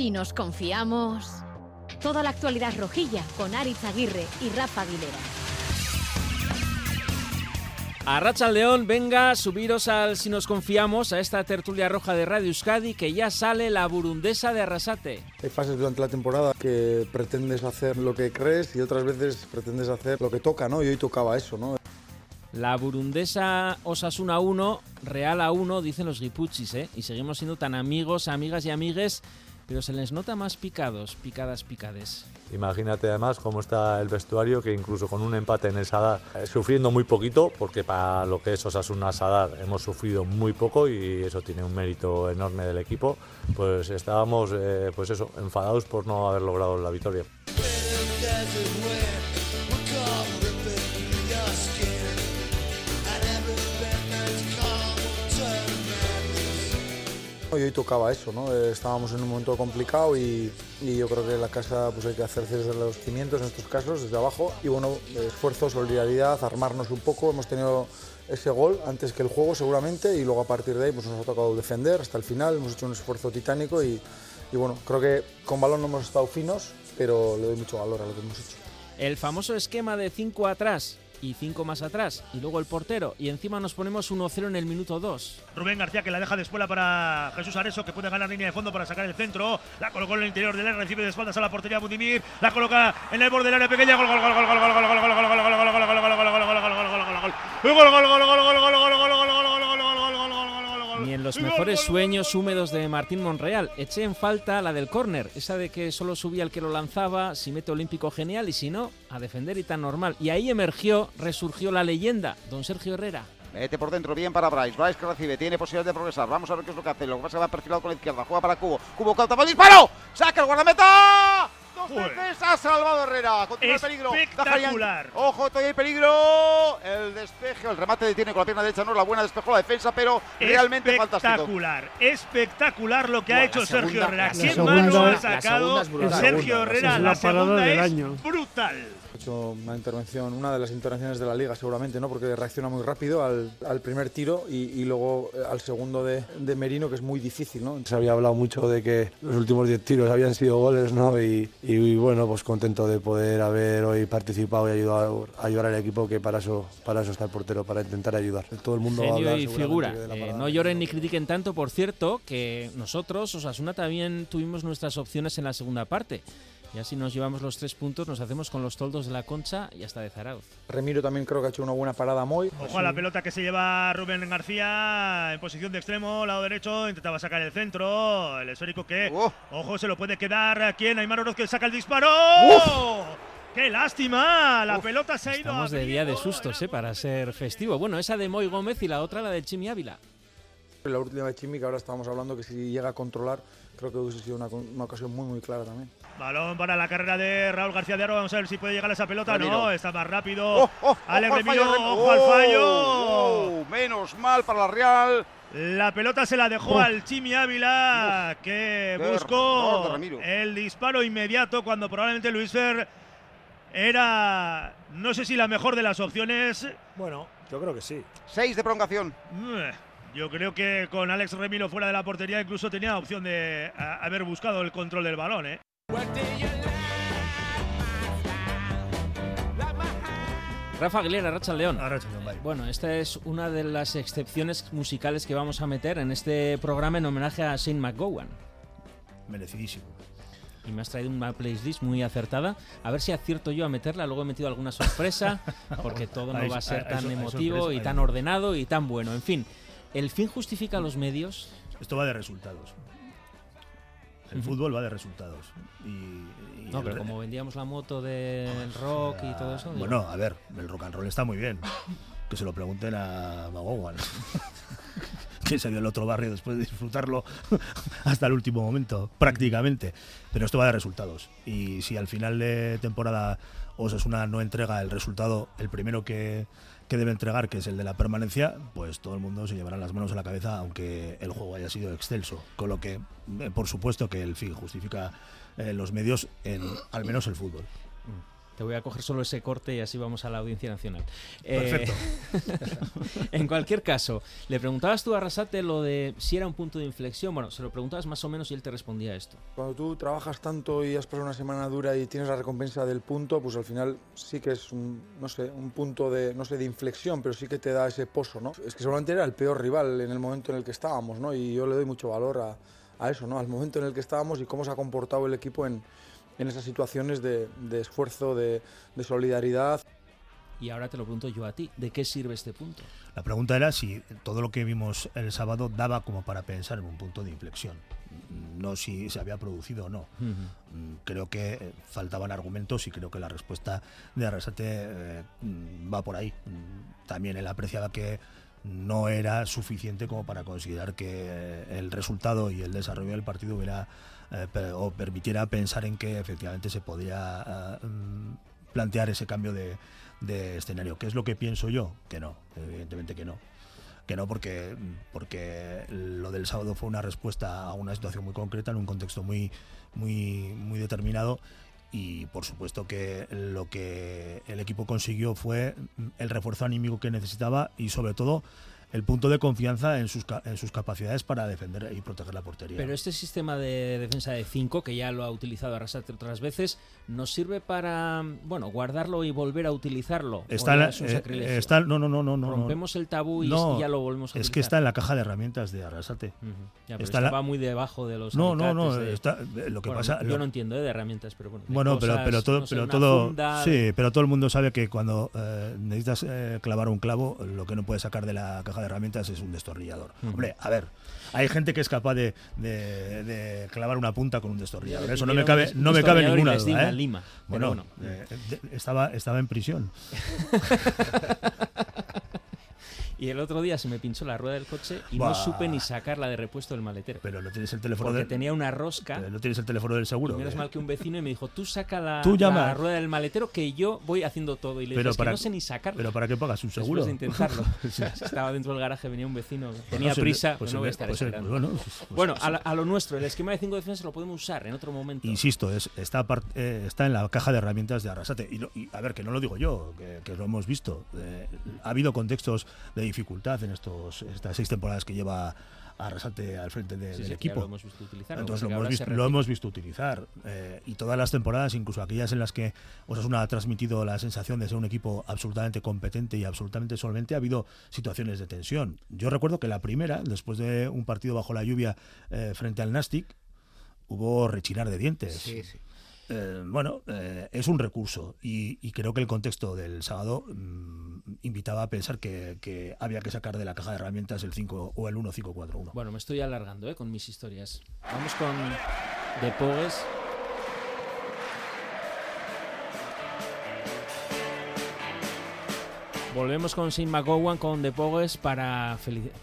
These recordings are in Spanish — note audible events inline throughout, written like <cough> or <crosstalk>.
Si nos confiamos. Toda la actualidad rojilla con Aritz Aguirre y Rafa Aguilera. A Racha León, venga, subiros al si nos confiamos a esta tertulia roja de Radio Euskadi que ya sale la burundesa de Arrasate. Hay fases durante la temporada que pretendes hacer lo que crees y otras veces pretendes hacer lo que toca, ¿no? Y hoy tocaba eso, ¿no? La burundesa Osasuna 1, Real a 1, dicen los guipuchis, ¿eh? Y seguimos siendo tan amigos, amigas y amigues, pero se les nota más picados, picadas, picades. Imagínate además cómo está el vestuario, que incluso con un empate en el Sadar, eh, sufriendo muy poquito, porque para lo que es Osasuna Sadar hemos sufrido muy poco y eso tiene un mérito enorme del equipo, pues estábamos eh, pues eso, enfadados por no haber logrado la victoria. Y hoy tocaba eso, ¿no? Eh, Estábamos en un momento complicado y, y yo creo que la casa pues hay que hacer desde los cimientos en estos casos, desde abajo. Y bueno, esfuerzo, solidaridad, armarnos un poco. Hemos tenido ese gol antes que el juego seguramente y luego a partir de ahí pues nos ha tocado defender hasta el final. Hemos hecho un esfuerzo titánico y, y bueno, creo que con balón no hemos estado finos, pero le doy mucho valor a lo que hemos hecho. El famoso esquema de 5 atrás y 5 más atrás y luego el portero y encima nos ponemos 1-0 en el minuto 2. Rubén García que la deja de espuela para Jesús Areso que puede ganar línea de fondo para sacar el centro. La colocó en el interior del área, recibe de espaldas a la portería Budimir. La coloca en el borde del área pequeña. Gol, gol, gol, gol, gol, gol, gol, gol, gol, gol, gol, gol, gol, gol, gol, gol, Ni en los mejores sueños húmedos de Martín Monreal. Eché en falta la del córner, esa de que solo subía el que lo lanzaba, si mete olímpico genial y si no, a defender y tan normal. Y ahí emergió, resurgió la leyenda, don Sergio Herrera. Mete por dentro, bien para Bryce. Bryce que recibe, tiene posibilidad de progresar. Vamos a ver qué es lo que hace. Lo que pasa es que va perfilado con la izquierda. Juega para Cubo. Cubo cauta disparo. Saca el guardameta. Dos veces ha salvado Herrera. Continúa el peligro. Espectacular. Ojo, todavía hay peligro. El despeje, el remate detiene con la pierna derecha. No es la buena, despejó la defensa, pero realmente fantástico. Espectacular, espectacular lo que ha hecho Sergio Herrera. Qué segunda- mano ha sacado. Sergio La Herrera. segunda La es la parada segunda es año. brutal. Hecho una intervención, una de las intervenciones de la liga seguramente, ¿no? Porque reacciona muy rápido al, al primer tiro y, y luego eh, al segundo de, de Merino, que es muy difícil, ¿no? Se había hablado mucho de que los últimos 10 tiros habían sido goles, ¿no? Y, y, bueno, pues contento de poder haber hoy participado y ayudado, ayudar al equipo, que para eso, para eso está el portero, para intentar ayudar. Todo el mundo va a Genio hablar y figura. de la Eh, no lloren ni critiquen tanto, por cierto, que nosotros, Osasuna, también tuvimos nuestras opciones en la segunda parte. Y así nos llevamos los tres puntos, nos hacemos con los toldos de la Concha y hasta de Zarauz. Remiro también creo que ha hecho una buena parada muy. Ojo a la pelota que se lleva Rubén García en posición de extremo, lado derecho, intentaba sacar el centro, el esférico que, ojo, se lo puede quedar aquí en Aymar Oroz que saca el disparo. ¡Qué lástima! La pelota se ha ido Estamos a de día de sustos, ¿eh? Para ser festivo. Bueno, esa de Moy Gómez y la otra la de Chimi Ávila. La última de Chimi, que ahora estábamos hablando que si llega a controlar, creo que hubiese sido una, una ocasión muy, muy clara también. Balón para la carrera de Raúl García de Aro. Vamos a ver si puede llegar a esa pelota. Ramiro. No, está más rápido. Oh, oh, Ale ojo al Remiro, fallo, ojo al Oh, fallo. oh, menos mal para la Real. La pelota se la dejó al Chimi Ávila, que buscó el disparo inmediato cuando probablemente Luis Fer era, no sé si la mejor de las opciones. Bueno, yo creo que sí. Seis de prolongación. Yo creo que con Alex Remiro fuera de la portería incluso tenía opción de haber buscado el control del balón. ¿eh? Rafa Aguilera, Racha León. Bai. Bueno, esta es una de las excepciones musicales que vamos a meter en este programa en homenaje a Shane McGowan. Merecidísimo. Y me has traído una playlist muy acertada. A ver si acierto yo a meterla. Luego he metido alguna sorpresa, <laughs> porque todo no va a ser tan emotivo y tan ordenado y tan bueno. En fin, ¿el fin justifica los medios? Esto va de resultados. El fútbol va de resultados. Y, y No, pero como vendíamos la moto del rock y todo eso. Bueno, a ver, el rock and roll está muy bien. Que se lo pregunten a Magowan. <laughs> que se vio el otro barrio después de disfrutarlo <laughs> hasta el último momento, prácticamente. Pero esto va de resultados. Y si al final de temporada Osasuna no entrega el resultado, el primero que, que debe entregar, que es el de la permanencia, pues todo el mundo se llevará las manos a la cabeza, aunque el juego haya sido excelso. Con lo que, eh, por supuesto, que el fin justifica eh, los medios en al menos el fútbol. Te voy a coger solo ese corte y así vamos a la Audiencia Nacional. Perfecto. Eh, <laughs> en cualquier caso, le preguntabas tú a Arrasate lo de si era un punto de inflexión. Bueno, se lo preguntabas más o menos y él te respondía esto. Cuando tú trabajas tanto y has pasado una semana dura y tienes la recompensa del punto, pues al final sí que es un, no sé, un punto de, no sé, de inflexión, pero sí que te da ese pozo, ¿no? Es que seguramente era el peor rival en el momento en el que estábamos, ¿no? Y yo le doy mucho valor a, a eso, ¿no? Al momento en el que estábamos y cómo se ha comportado el equipo en, en esas situaciones de, de esfuerzo, de, de solidaridad. Y ahora te lo pregunto yo a ti, ¿de qué sirve este punto? La pregunta era si todo lo que vimos el sábado daba como para pensar en un punto de inflexión, no si se había producido o no. Creo que eh, faltaban argumentos y creo que la respuesta de Arrasate eh, va por ahí. También él apreciaba que no era suficiente como para considerar que eh, el resultado y el desarrollo del partido hubiera eh, o permitiera pensar en que efectivamente se podía eh, mm, plantear ese cambio de, de escenario. ¿Qué es lo que pienso yo? Que no, evidentemente que no. Que no, porque, porque lo del sábado fue una respuesta a una situación muy concreta, en un contexto muy, muy, muy determinado. Y por supuesto que lo que el equipo consiguió fue el refuerzo anímico que necesitaba y sobre todo el punto de confianza en sus, en sus capacidades para defender y proteger la portería. Pero este sistema de defensa de 5, que ya lo ha utilizado Arrasate otras veces, ¿nos sirve para, bueno, guardarlo y volver a utilizarlo? Está, ¿O en ya la- es un eh, está- no, no, no, no, no. Rompemos el tabú y, No, ya lo volvemos a Es utilizar. que está en la caja de herramientas de Arrasate. Ya, pero Está la- estaba muy debajo de los No, no, no. de- está- lo que Bueno, pasa. yo lo- no entiendo eh, de herramientas, pero bueno. Bueno, pero, cosas, pero todo, no sé, pero todo, funda, sí, pero todo el mundo sabe que cuando eh, necesitas eh, clavar un clavo, lo que no puedes sacar de la caja de herramientas es un destornillador. Hombre, a ver, hay gente que es capaz de, de- de clavar una punta con un destornillador. Ya, Eso no me cabe, no me cabe ninguna duda. ¿eh? lima, Bueno, bueno. eh, estaba, estaba en prisión. <laughs> Y el otro día se me pinchó la rueda del coche y no supe ni sacarla de repuesto del maletero. Pero no tienes el teléfono porque del, tenía una rosca. pero no tienes el teléfono del seguro. Y menos ¿eh? mal que un vecino y me dijo, tú saca la, Tú la rueda del maletero que yo voy haciendo todo. Y le dije, Pero "Es que no sé ni sacarla. Pero ¿para qué pagas un Después seguro? de intentarlo. <laughs> Sí. <laughs> Estaba dentro del garaje, venía un vecino, Pues tenía no prisa, pues no voy a el- estar pues esperando. bueno, pues- Bueno, a, lo nuestro, el esquema de 5 defensas lo podemos usar en otro momento. Insisto, es, está, eh, está en la caja de herramientas de Arrasate. Y, lo- y, a ver, que no lo digo yo, que, que lo hemos visto. Eh, ha habido contextos de dificultad en estos, estas seis temporadas que lleva Arrasate al frente de- Sí, del sí, equipo. lo hemos visto utilizar. Entonces lo hemos, visto, se lo repite. hemos visto utilizar. eh, y todas las temporadas, incluso aquellas en las que Osasuna ha transmitido la sensación de ser un equipo absolutamente competente y absolutamente solvente, ha habido situaciones de tensión. Yo recuerdo que la primera, después de un partido bajo la lluvia eh, frente al Nastic, hubo rechinar de dientes. Sí, sí. Eh, bueno, eh, es un recurso y, creo que el contexto del sábado mm, invitaba a pensar que, había que sacar de la caja de herramientas el 5 o el 1-5-4-1. Bueno, me estoy alargando ¿eh? con mis historias. Vamos con De Pogues. Volvemos con Sin McGowan, con De Pogues, para,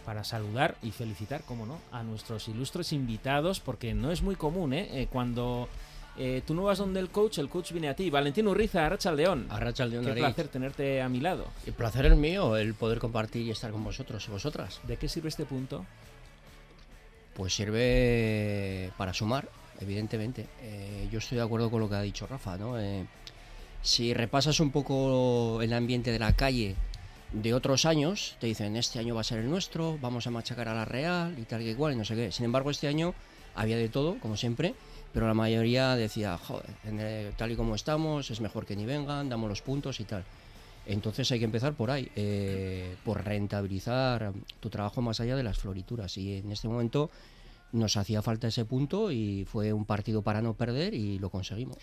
para saludar y felicitar, como no, a nuestros ilustres invitados, porque no es muy común. Eh, cuando eh, tú no vas donde el coach, el coach viene a ti. Valentín Urriza, Arracha León. Arratsaldeon, Qué David. placer tenerte a mi lado. El placer es mío, el poder compartir y estar con vosotros y vosotras. ¿De qué sirve este punto? Pues sirve para sumar, evidentemente. Eh, yo estoy de acuerdo con lo que ha dicho Rafa, ¿no? Eh, si repasas un poco el ambiente de la calle de otros años, te dicen, este año va a ser el nuestro, vamos a machacar a la Real y tal que igual, y no sé qué. Sin embargo, este año había de todo, como siempre, pero la mayoría decía, joder, tal y como estamos, es mejor que ni vengan, damos los puntos y tal. Entonces hay que empezar por ahí, eh, por rentabilizar tu trabajo más allá de las florituras. Y en este momento nos hacía falta ese punto y fue un partido para no perder y lo conseguimos.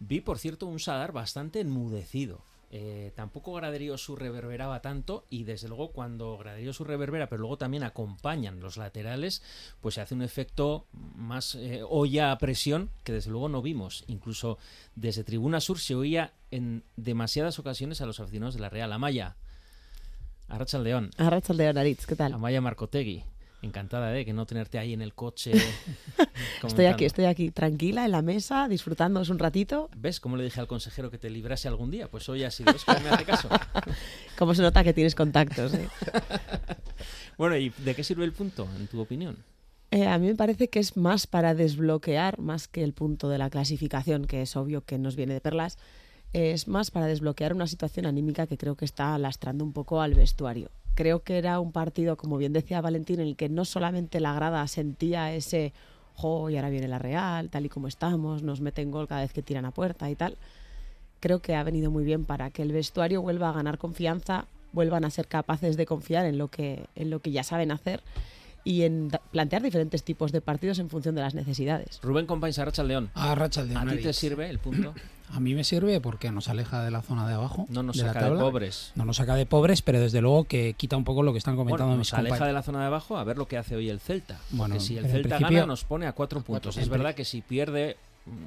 Vi, por cierto, un Sadar bastante enmudecido. Eh, tampoco Graderío Sur reverberaba tanto y desde luego cuando Graderío Sur reverbera pero luego también acompañan los laterales pues se hace un efecto más eh, olla a presión que desde luego no vimos. Incluso desde Tribuna Sur se oía en demasiadas ocasiones a los aficionados de la Real Amaya. Arracha León Arratsaldeon, Aritz, ¿qué tal? Amaya Marcotegui encantada de que no tenerte ahí en el coche <laughs> Estoy aquí, estoy aquí, tranquila, en la mesa, disfrutándonos un ratito. ¿Ves cómo le dije al consejero que te librase algún día? Pues hoy ha sido eso, me hace caso. <laughs> Cómo se nota que tienes contactos. ¿eh? <laughs> Bueno, ¿y de qué sirve el punto, en tu opinión? Eh, a mí me parece que es más para desbloquear, más que el punto de la clasificación, que es obvio que nos viene de perlas. es más para desbloquear una situación anímica que creo que está lastrando un poco al vestuario. Creo que era un partido, como bien decía Valentín, en el que no solamente la grada sentía ese, jo, y ahora viene la Real, tal y como estamos, nos meten gol cada vez que tiran a puerta y tal. Creo que ha venido muy bien para que el vestuario vuelva a ganar confianza, vuelvan a ser capaces de confiar en lo que, en lo que ya saben hacer y en plantear diferentes tipos de partidos en función de las necesidades. Rubén Compañes, Arracha León. A León. ¿A ti te sirve el punto? <clears throat> A mí me sirve porque nos aleja de la zona de abajo. No nos de saca la de pobres. No nos saca de pobres, pero desde luego que quita un poco lo que están comentando bueno, mis nos aleja de la zona de abajo a ver lo que hace hoy el Celta. Bueno, porque si el Celta gana nos pone a cuatro puntos. Es verdad que si pierde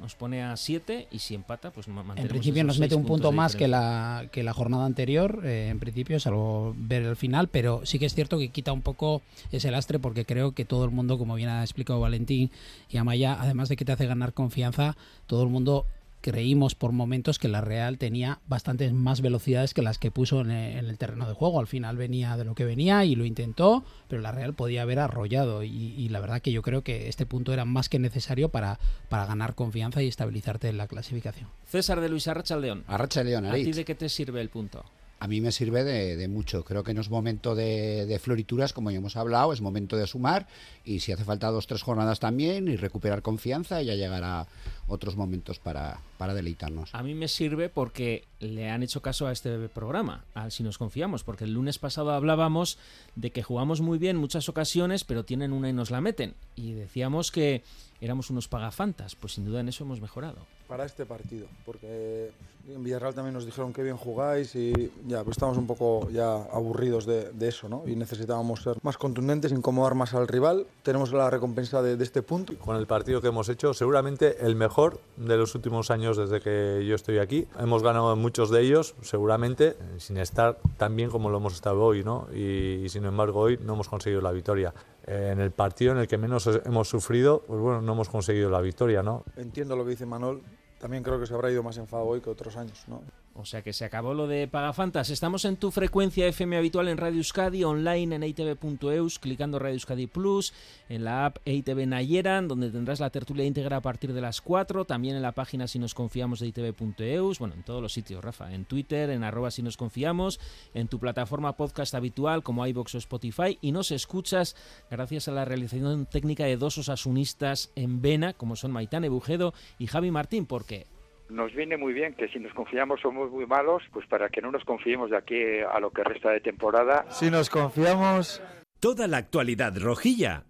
nos pone a siete y si empata pues ma- En mantenemos principio nos mete un punto más que la, que la jornada anterior, eh, en principio, salvo ver el final, pero sí que es cierto que quita un poco ese lastre porque creo que todo el mundo, como bien ha explicado Valentín y Amaya, además de que te hace ganar confianza, todo el mundo creímos por momentos que la Real tenía bastantes más velocidades que las que puso en el, en el terreno de juego. Al final venía de lo que venía y lo intentó, pero la Real podía haber arrollado. Y, y la verdad que yo creo que este punto era más que necesario para, para ganar confianza y estabilizarte en la clasificación. César de Luis Arracha León. Arracha León, ¿A ti de qué te sirve el punto? A mí me sirve de, de mucho. Creo que no es momento de, de florituras, como ya hemos hablado, es momento de sumar y si hace falta dos, tres jornadas también y recuperar confianza y ya llegará otros momentos para, para deleitarnos. A mí me sirve porque le han hecho caso a este programa, al si nos confiamos, porque el lunes pasado hablábamos de que jugamos muy bien muchas ocasiones, pero tienen una y nos la meten. Y decíamos que éramos unos pagafantas, pues sin duda en eso hemos mejorado. Para este partido, porque en Villarreal también nos dijeron que bien jugáis y ya pues estamos un poco ya aburridos de, de eso, ¿no? Y necesitábamos ser más contundentes, incomodar más al rival. Tenemos la recompensa de, de este punto. Con el partido que hemos hecho, seguramente el mejor de los últimos años desde que yo estoy aquí. Hemos ganado muchos de ellos, seguramente, sin estar tan bien como lo hemos estado hoy, ¿no? Y, y sin embargo hoy no hemos conseguido la victoria. En el partido en el que menos hemos sufrido, pues bueno, no hemos conseguido la victoria, ¿no? Entiendo lo que dice Manol. También creo que se habrá ido más enfado hoy que otros años, ¿no? O sea que se acabó lo de Pagafantas. Estamos en tu frecuencia FM habitual en Radio Euskadi, online en eitv.eus, clicando Radio Euskadi Plus, en la app EITV Nayeran, donde tendrás la tertulia íntegra a partir de las 4, también en la página si nos confiamos de itv.eus, bueno, en todos los sitios, Rafa, en Twitter, en arroba si nos confiamos, en tu plataforma podcast habitual como iVoox o Spotify, y nos escuchas gracias a la realización técnica de dos osasunistas en Vena, como son Maitane Bujedo y Javi Martín, porque nos viene muy bien que si nos confiamos somos muy malos, pues para que no nos confiemos de aquí a lo que resta de temporada. Si nos confiamos... Toda la actualidad rojilla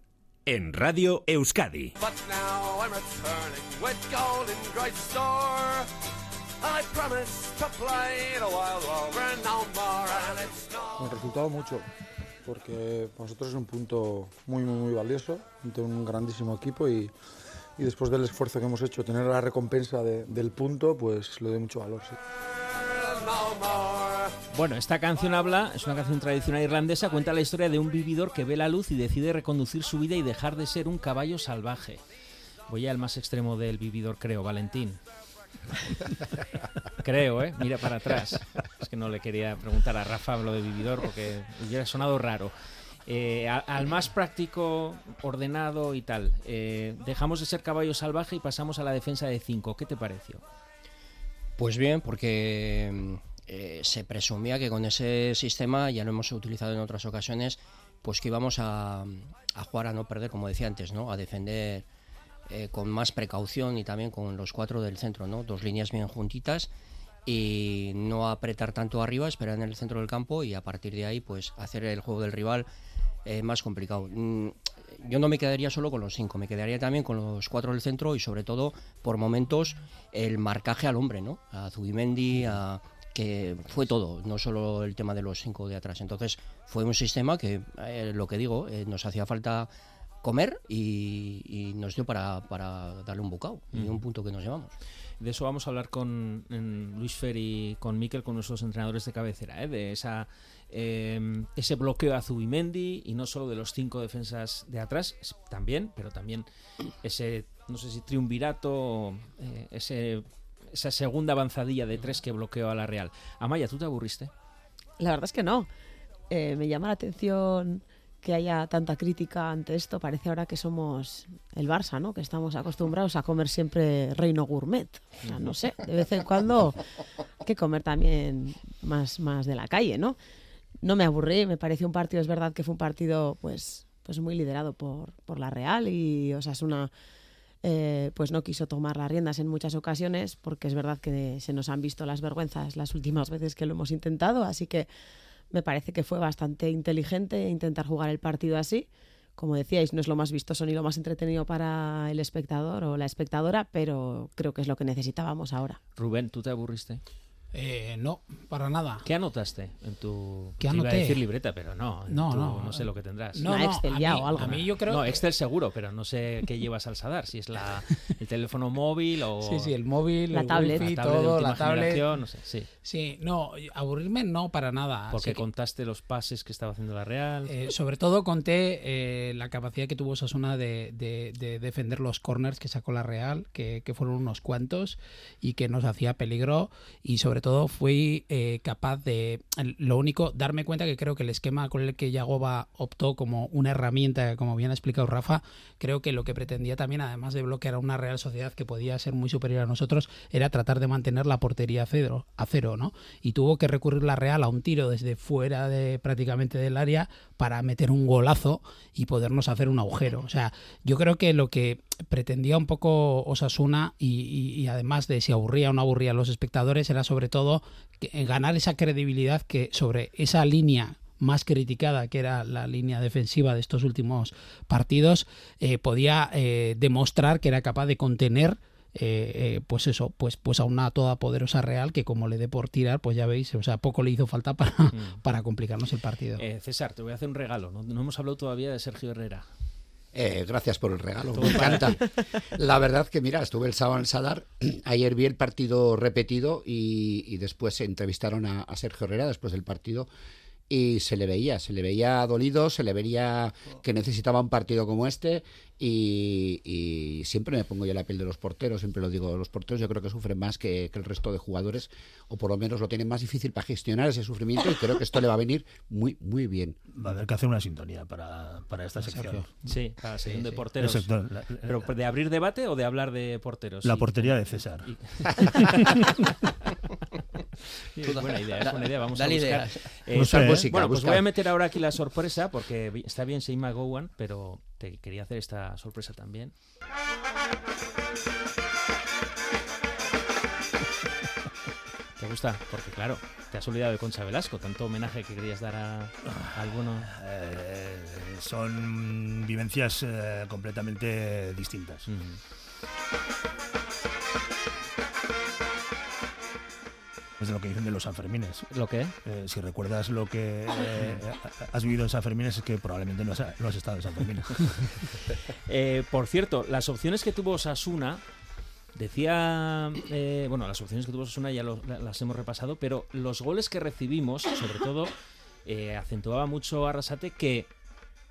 en Radio Euskadi. But now I'm returning with golden great store. I promise to play the wild over no more, and it's no. El resultado mucho, porque para nosotros es un punto muy, muy, muy valioso, un grandísimo equipo y, y después del esfuerzo que hemos hecho, tener la recompensa de- del punto, pues le doy mucho valor. sí. Bueno, esta canción habla, es una canción tradicional irlandesa, cuenta la historia de un vividor que ve la luz y decide reconducir su vida y dejar de ser un caballo salvaje. Voy al más extremo del vividor, creo, Valentín. <laughs> Creo, ¿eh? Mira para atrás. Es que no le quería preguntar a Rafa lo de vividor porque hubiera sonado raro. Eh, al más práctico, ordenado y tal. Eh, dejamos de ser caballo salvaje y pasamos a la defensa de 5. ¿Qué te pareció? Pues bien, porque eh, se presumía que con ese sistema, ya lo hemos utilizado en otras ocasiones, pues que íbamos a, a jugar a no perder, como decía antes, ¿no? A defender con más precaución y también con los cuatro del centro, ¿no? Dos líneas bien juntitas y no apretar tanto arriba, esperar en el centro del campo y a partir de ahí, pues hacer el juego del rival eh, más complicado. Mm, yo no me quedaría solo con los cinco, me quedaría también con los cuatro del centro y sobre todo por momentos el marcaje al hombre, ¿no? A Zubimendi, a que fue todo, no solo el tema de los cinco de atrás. Entonces fue un sistema que, eh, lo que digo, eh, nos hacía falta comer y, y nos dio para, para darle un bocado y Ujú. un punto que nos llevamos. De eso vamos a hablar con Luis Fer y con Miquel, con nuestros entrenadores de cabecera, ¿eh? de esa eh, ese bloqueo a Zubimendi y no solo de los cinco defensas de atrás, también, pero también ese, no sé si triunvirato, eh, ese, esa segunda avanzadilla de tres que bloqueó a la Real. Amaya, ¿tú te aburriste? La verdad es que no. Eh, me llama la atención que haya tanta crítica ante esto. Parece ahora que somos el Barça, ¿no? Que estamos acostumbrados a comer siempre reino gourmet. No sé, de vez en cuando hay que comer también más, más de la calle, ¿no? No me aburrí, me pareció un partido, es verdad que fue un partido pues, pues muy liderado por, por la Real y Osasuna eh, pues no quiso tomar las riendas en muchas ocasiones porque es verdad que se nos han visto las vergüenzas las últimas veces que lo hemos intentado, así que me parece que fue bastante inteligente intentar jugar el partido así. Como decíais, no es lo más vistoso ni lo más entretenido para el espectador o la espectadora, pero creo que es lo que necesitábamos ahora. Rubén, ¿tú te aburriste? Eh, no, para nada. ¿Qué anotaste en tu ¿Qué te iba a anoté? decir libreta, pero no, No, tu- no. sé lo que tendrás. No, no, Excel a ya mí- o algo. a mí yo creo No, que- Excel seguro, pero no sé qué llevas al Sadar, si es la <laughs> el teléfono móvil o Sí, sí, el móvil, La el tablet. wifi, La tablet todo, la tablet. no sé, sí. Sí, no, aburrirme no para nada. Porque que- contaste los pases que estaba haciendo la Real. Eh, sobre todo conté eh, la capacidad que tuvo Sasuna de, de- de defender los corners que sacó la Real, que, que fueron unos cuantos y que nos hacía peligro. Y sobre todo fui eh, capaz de, lo único, darme cuenta que creo que el esquema con el que Yagoba optó como una herramienta, como bien ha explicado Rafa, creo que lo que pretendía también, además de bloquear a una Real Sociedad que podía ser muy superior a nosotros, era tratar de mantener la portería a cero, a cero ¿no? Y tuvo que recurrir la Real a un tiro desde fuera de prácticamente del área para meter un golazo y podernos hacer un agujero. O sea, yo creo que lo que pretendía un poco Osasuna y, y- y además de si aburría o no aburría a los espectadores era sobre todo que- eh, ganar esa credibilidad que sobre esa línea más criticada que era la línea defensiva de estos últimos partidos eh, podía eh, demostrar que era capaz de contener eh, eh, pues eso, pues, pues a una todopoderosa Real que como le dé por tirar, pues ya veis, o sea, poco le hizo falta para, para complicarnos el partido. Eh, César, te voy a hacer un regalo. No, no hemos hablado todavía de Sergio Herrera. Eh, gracias por el regalo, me encanta. La verdad que, mira, estuve el sábado en Sadar, <clears throat> ayer vi el partido repetido y, y después se entrevistaron a, a Sergio Herrera después del partido y se le veía, se le veía dolido, se le veía que necesitaba un partido como este y, y siempre me pongo yo la piel de los porteros, siempre lo digo, los porteros yo creo que sufren más que, que el resto de jugadores o por lo menos lo tienen más difícil para gestionar ese sufrimiento y creo que esto le va a venir muy, muy bien. Va a haber que hacer una sintonía para, para esta sección. Sí, para la sección de porteros. La- ¿Pero de abrir debate o de hablar de porteros? La portería de César. Y- <laughs> Es buena idea, es buena idea. Vamos dale a buscar. ideas. Eh, No sé, bueno, pues voy a meter ahora aquí la sorpresa porque está bien Seima Gowan, pero te quería hacer esta sorpresa también. ¿Te gusta? Porque claro, te has olvidado de Concha Velasco, tanto homenaje que querías dar a, a alguno. Eh, son vivencias eh, completamente distintas. De lo que dicen de los Sanfermines. ¿Lo qué? Eh, si recuerdas lo que eh, <laughs> has vivido en Sanfermines es que probablemente no has, no has estado en Sanfermines. <laughs> Eh, por cierto, las opciones que tuvo Sasuna, decía, bueno, las opciones que tuvo Sasuna ya lo- las hemos repasado, pero los goles que recibimos, sobre todo, acentuaba mucho Arrasate que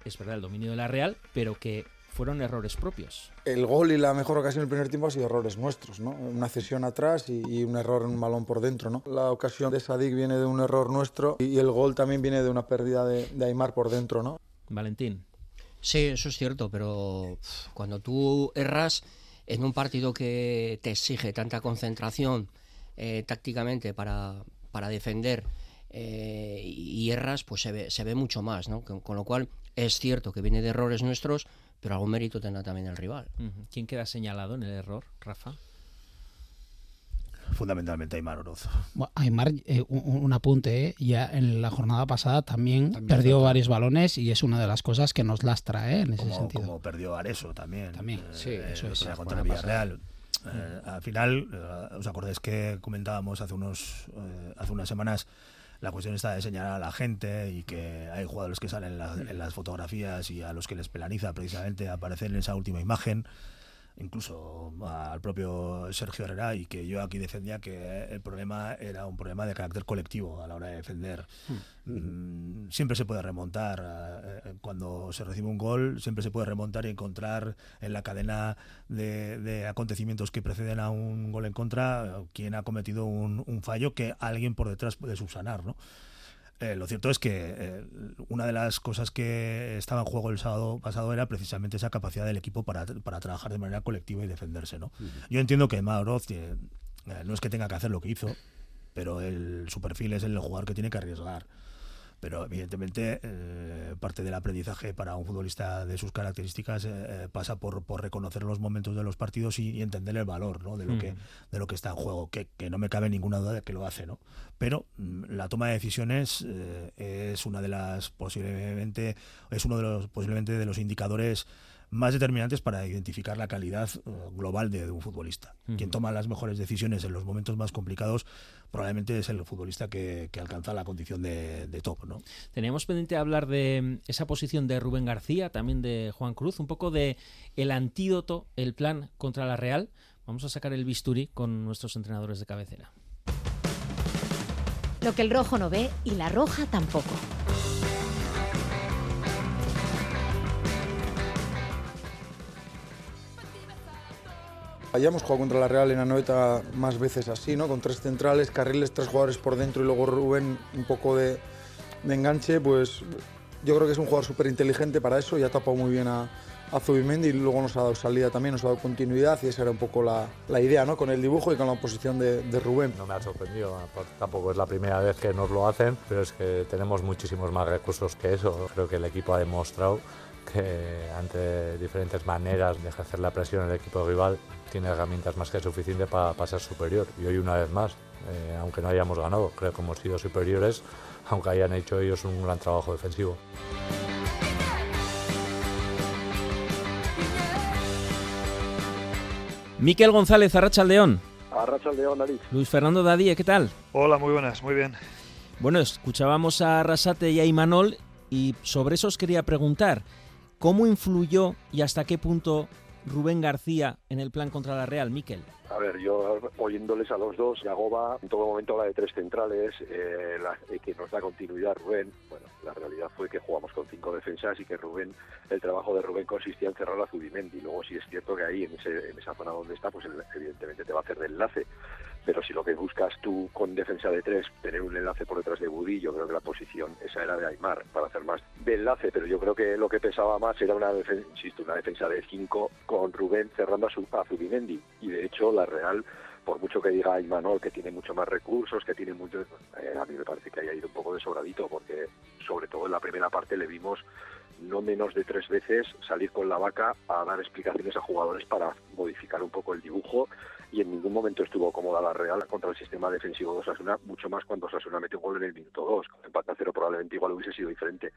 es verdad el dominio de la Real, pero que fueron errores propios. El gol y la mejor ocasión del primer tiempo ha sido errores nuestros, ¿no? Una cesión atrás y, y un error en un balón por dentro, ¿no? La ocasión de Sadik viene de un error nuestro y, y el gol también viene de una pérdida de, de Aymar por dentro, ¿no? Valentín. Sí, eso es cierto, pero cuando tú erras en un partido que te exige tanta concentración eh, tácticamente para, para defender eh, y erras, pues se ve, se ve mucho más, ¿no? Con, con lo cual es cierto que viene de errores nuestros, pero algún mérito tendrá también el rival. ¿Quién queda señalado en el error, Rafa? Fundamentalmente Aymar Oroz. Bueno, Aymar, eh, un, un apunte, ¿eh? ya en la jornada pasada también, También perdió varios balones y es una de las cosas que nos lastra ¿eh? en ese como, sentido. como perdió Areso también. También. Eh, Sí, eso es. La contra el. Villarreal. Eh, al final, eh, ¿os acordáis que comentábamos hace unos eh, hace unas semanas la cuestión está de señalar a la gente y que hay jugadores que salen en, la- en las fotografías y a los que les penaliza precisamente aparecer en esa última imagen? Incluso al propio Sergio Herrera y que yo aquí defendía que el problema era un problema de carácter colectivo a la hora de defender. Mm, Siempre se puede remontar eh, cuando se recibe un gol, siempre se puede remontar y encontrar en la cadena de, de acontecimientos que preceden a un gol en contra eh, quien ha cometido un, un fallo que alguien por detrás puede subsanar, ¿no? Eh, lo cierto es que eh, una de las cosas que estaba en juego el sábado pasado era precisamente esa capacidad del equipo para, para trabajar de manera colectiva y defenderse. ¿no? Yo entiendo que Mauro eh, no es que tenga que hacer lo que hizo, pero el, su perfil es el jugador que tiene que arriesgar pero evidentemente eh, parte del aprendizaje para un futbolista de sus características eh, eh, pasa por, por, reconocer los momentos de los partidos y, entender el valor ¿no? de lo que de lo que está en juego que, que, no me cabe ninguna duda de que lo hace no pero mm, la toma de decisiones es una de las posiblemente es uno de los posiblemente de los indicadores más determinantes para identificar la calidad global de, un futbolista. Quien toma las mejores decisiones en los momentos más complicados probablemente es el futbolista que, alcanza la condición de, top. ¿no? Teníamos pendiente hablar de mm, esa posición de Rubén García, también de Juan Cruz, un poco de el antídoto, el plan contra la Real. Vamos a sacar el bisturí con nuestros entrenadores de cabecera. Lo que el rojo no ve y la roja tampoco. Hayamos jugado contra la Real en Anoeta más veces así, ¿no? Con tres centrales, carriles, tres jugadores por dentro y luego Rubén un poco de, enganche, pues yo creo que es un jugador súper inteligente para eso y ha tapado muy bien a, Zubimendi y luego nos ha dado salida también, nos ha dado continuidad y esa era un poco la, idea, ¿no? Con el dibujo y con la posición de, Rubén. No me ha sorprendido, tampoco es la primera vez que nos lo hacen, pero es que tenemos muchísimos más recursos que eso. Creo que el equipo ha demostrado que ante diferentes maneras de ejercer la presión en el equipo rival tiene herramientas más que suficientes para, pasar ser superior. Y hoy una vez más, eh, aunque no hayamos ganado, creo que hemos sido superiores, <laughs> aunque hayan hecho ellos un gran trabajo defensivo. Miquel González, Arracha León. Arracha León, Luis Fernando Dadíe, ¿qué tal? Hola, muy buenas, muy bien. Bueno, escuchábamos a Arrasate y a Imanol y sobre eso os quería preguntar, ¿cómo influyó y hasta qué punto Rubén García en el plan contra la Real, Miquel? A ver, yo oyéndoles a los dos, Yagoba en todo momento habla de tres centrales, eh, eh, que nos da continuidad Rubén. Bueno, la realidad fue que jugamos con cinco defensas y que Rubén, el trabajo de Rubén consistía en cerrar la Zubimendi. Luego sí es cierto que ahí, en, en esa zona donde está, pues evidentemente te va a hacer de enlace pero si lo que buscas tú con defensa de tres, tener un enlace por detrás de Budí, yo creo que la posición esa era de Aymar para hacer más de enlace, pero yo creo que lo que pesaba más era una defensa, insisto, una defensa de cinco con Rubén cerrando a, su, a Zubimendi. Y de hecho la Real por mucho que diga Aymanol que tiene mucho más recursos, que tiene mucho, eh, a mí me parece que haya ido un poco de sobradito, porque sobre todo en la primera parte le vimos no menos de tres veces salir con la vaca a dar explicaciones a jugadores para modificar un poco el dibujo y en ningún momento estuvo cómoda la Real contra el sistema defensivo de Osasuna, mucho más cuando Osasuna metió un gol en el minuto 2. Con empate a cero probablemente igual hubiese sido diferente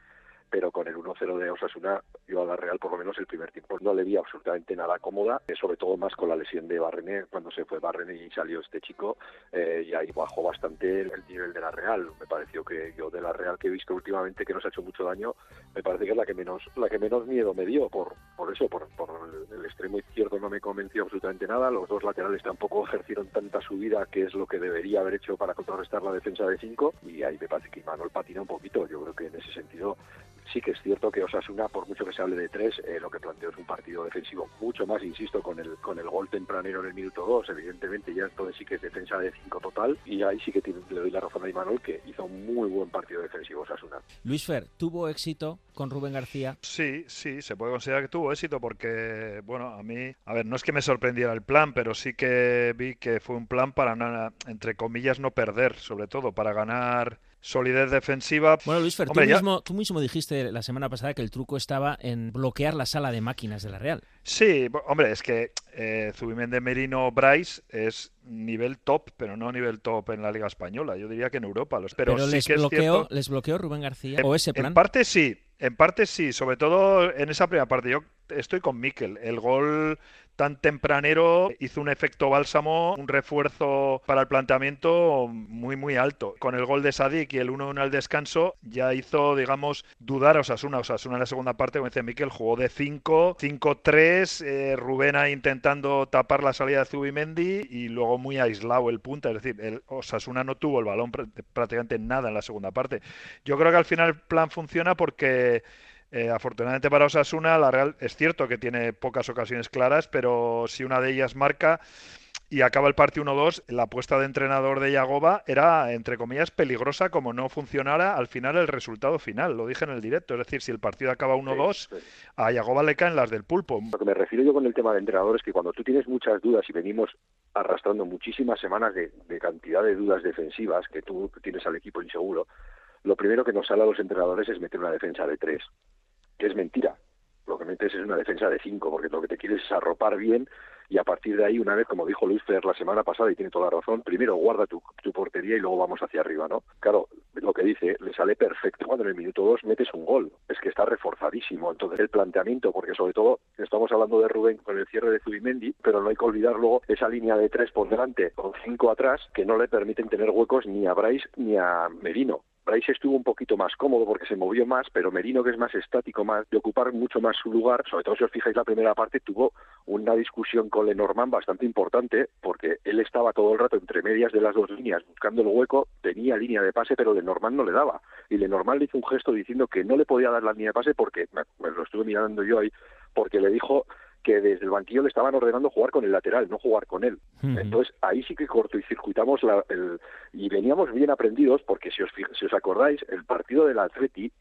pero con el 1-0 de Osasuna yo a la Real por lo menos el primer tiempo no le vi absolutamente nada cómoda, eh, sobre todo más con la lesión de Barrené, cuando se fue Barrené y salió este chico, eh, y ahí bajó bastante el, nivel de la Real. Me pareció que yo de la Real que he visto últimamente que nos ha hecho mucho daño, me parece que es la que menos la que menos miedo me dio por por eso, por, por el, extremo izquierdo no me convenció absolutamente nada, los dos laterales tampoco ejercieron tanta subida que es lo que debería haber hecho para contrarrestar la defensa de 5 y ahí me parece que Manuel patina un poquito, yo creo que en ese sentido sí que es cierto que Osasuna, por mucho que se hable de tres, eh, lo que planteó es un partido defensivo mucho más, insisto, con el con el gol tempranero en el minuto 2, evidentemente ya entonces sí que es defensa de 5 total, y ahí sí que le doy la razón a Imanol que hizo un muy buen partido defensivo Osasuna. Luis Fer, ¿tuvo éxito con Rubén García? Sí, sí, se puede considerar que tuvo éxito porque, bueno, a mí, a ver, no es que me sorprendiera el plan, pero sí que vi que fue un plan para, entre comillas, no perder, sobre todo, para ganar solidez defensiva. Bueno, Luis Fer, tú, mismo, tú, mismo, dijiste la semana pasada que el truco estaba en bloquear la sala de máquinas de la Real. Sí, hombre, es que eh, Zubimendi Merino Bryce es nivel top, pero no nivel top en la Liga Española. Yo diría que en Europa. Pero, sí les, que bloqueó, ¿les bloqueó Rubén García? ¿O ese plan? En parte sí, en parte sí, sobre todo en esa primera parte. Yo estoy con Mikel. El gol tan tempranero hizo un efecto bálsamo, un refuerzo para el planteamiento muy muy alto. Con el gol de Sadik y el 1-1 al descanso ya hizo, digamos, dudar a Osasuna. Osasuna en la segunda parte, como dice Miquel, jugó de 5, 5-3, eh, Rubén intentando tapar la salida de Zubimendi y luego muy aislado el punta, es decir, Osasuna no tuvo el balón prácticamente nada en la segunda parte. Yo creo que al final el plan funciona porque eh, afortunadamente para Osasuna, la Real es cierto que tiene pocas ocasiones claras, pero si una de ellas marca y acaba el partido 1-2, la apuesta de entrenador de Yagoba era, entre comillas, peligrosa como no funcionara al final el resultado final, lo dije en el directo, es decir, si el partido acaba 1-2, a Yagoba le caen las del pulpo. Lo que me refiero yo con el tema de entrenador es que cuando tú tienes muchas dudas y venimos arrastrando muchísimas semanas de, de cantidad de dudas defensivas que tú tienes al equipo inseguro, lo primero que nos sale a los entrenadores es meter una defensa de tres, que es mentira. Lo que metes es una defensa de cinco, porque lo que te quieres es arropar bien y a partir de ahí, una vez, como dijo Luis Fer la semana pasada, y tiene toda la razón, primero guarda tu, portería y luego vamos hacia arriba, ¿no? Claro, lo que dice, le sale perfecto cuando en el minuto dos metes un gol. Es que está reforzadísimo. Entonces, el planteamiento, porque sobre todo estamos hablando de Rubén con el cierre de Zubimendi, pero no hay que olvidar luego esa línea de tres por delante con cinco atrás que no le permiten tener huecos ni a Bryce ni a Merino. Bryce estuvo un poquito más cómodo porque se movió más, pero Merino, que es más estático, más de ocupar mucho más su lugar, sobre todo si os fijáis la primera parte, tuvo una discusión con Lenormand bastante importante porque él estaba todo el rato entre medias de las dos líneas buscando el hueco, tenía línea de pase, pero Lenormand no le daba. Y Lenormand le hizo un gesto diciendo que no le podía dar la línea de pase porque, me, me lo estuve mirando yo ahí, porque le dijo que desde el banquillo le estaban ordenando jugar con el lateral, no jugar con él. Entonces ahí sí que corto y circuitamos la, el, y veníamos bien aprendidos porque si os, si os acordáis, el partido del Atleti,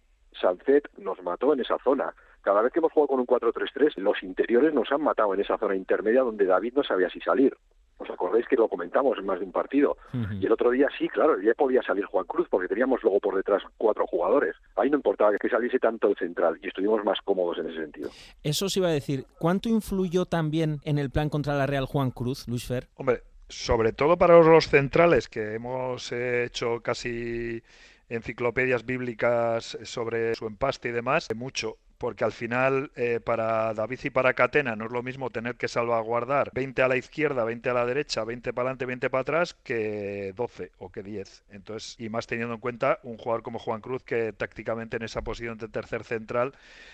Sancet nos mató en esa zona. Cada vez que hemos jugado con un 4-3-3, los interiores nos han matado en esa zona intermedia donde David no sabía si salir. ¿Os acordáis que lo comentamos en más de un partido? Uh -huh. Y el otro día sí, claro, ya podía salir Juan Cruz porque teníamos luego por detrás cuatro jugadores. Ahí no importaba que saliese tanto el central y estuvimos más cómodos en ese sentido. Eso os iba a decir. ¿Cuánto influyó también en el plan contra la Real Juan Cruz, Luis Fer? Hombre, sobre todo para los centrales que hemos hecho casi enciclopedias bíblicas sobre su empaste y demás, mucho porque al final eh, para David y para Catena no es lo mismo tener que salvaguardar 20 a la izquierda, 20 a la derecha, 20 para adelante, 20 para atrás que 12 o que 10. Entonces, y más teniendo en cuenta un jugador como Juan Cruz que tácticamente en esa posición de tercer central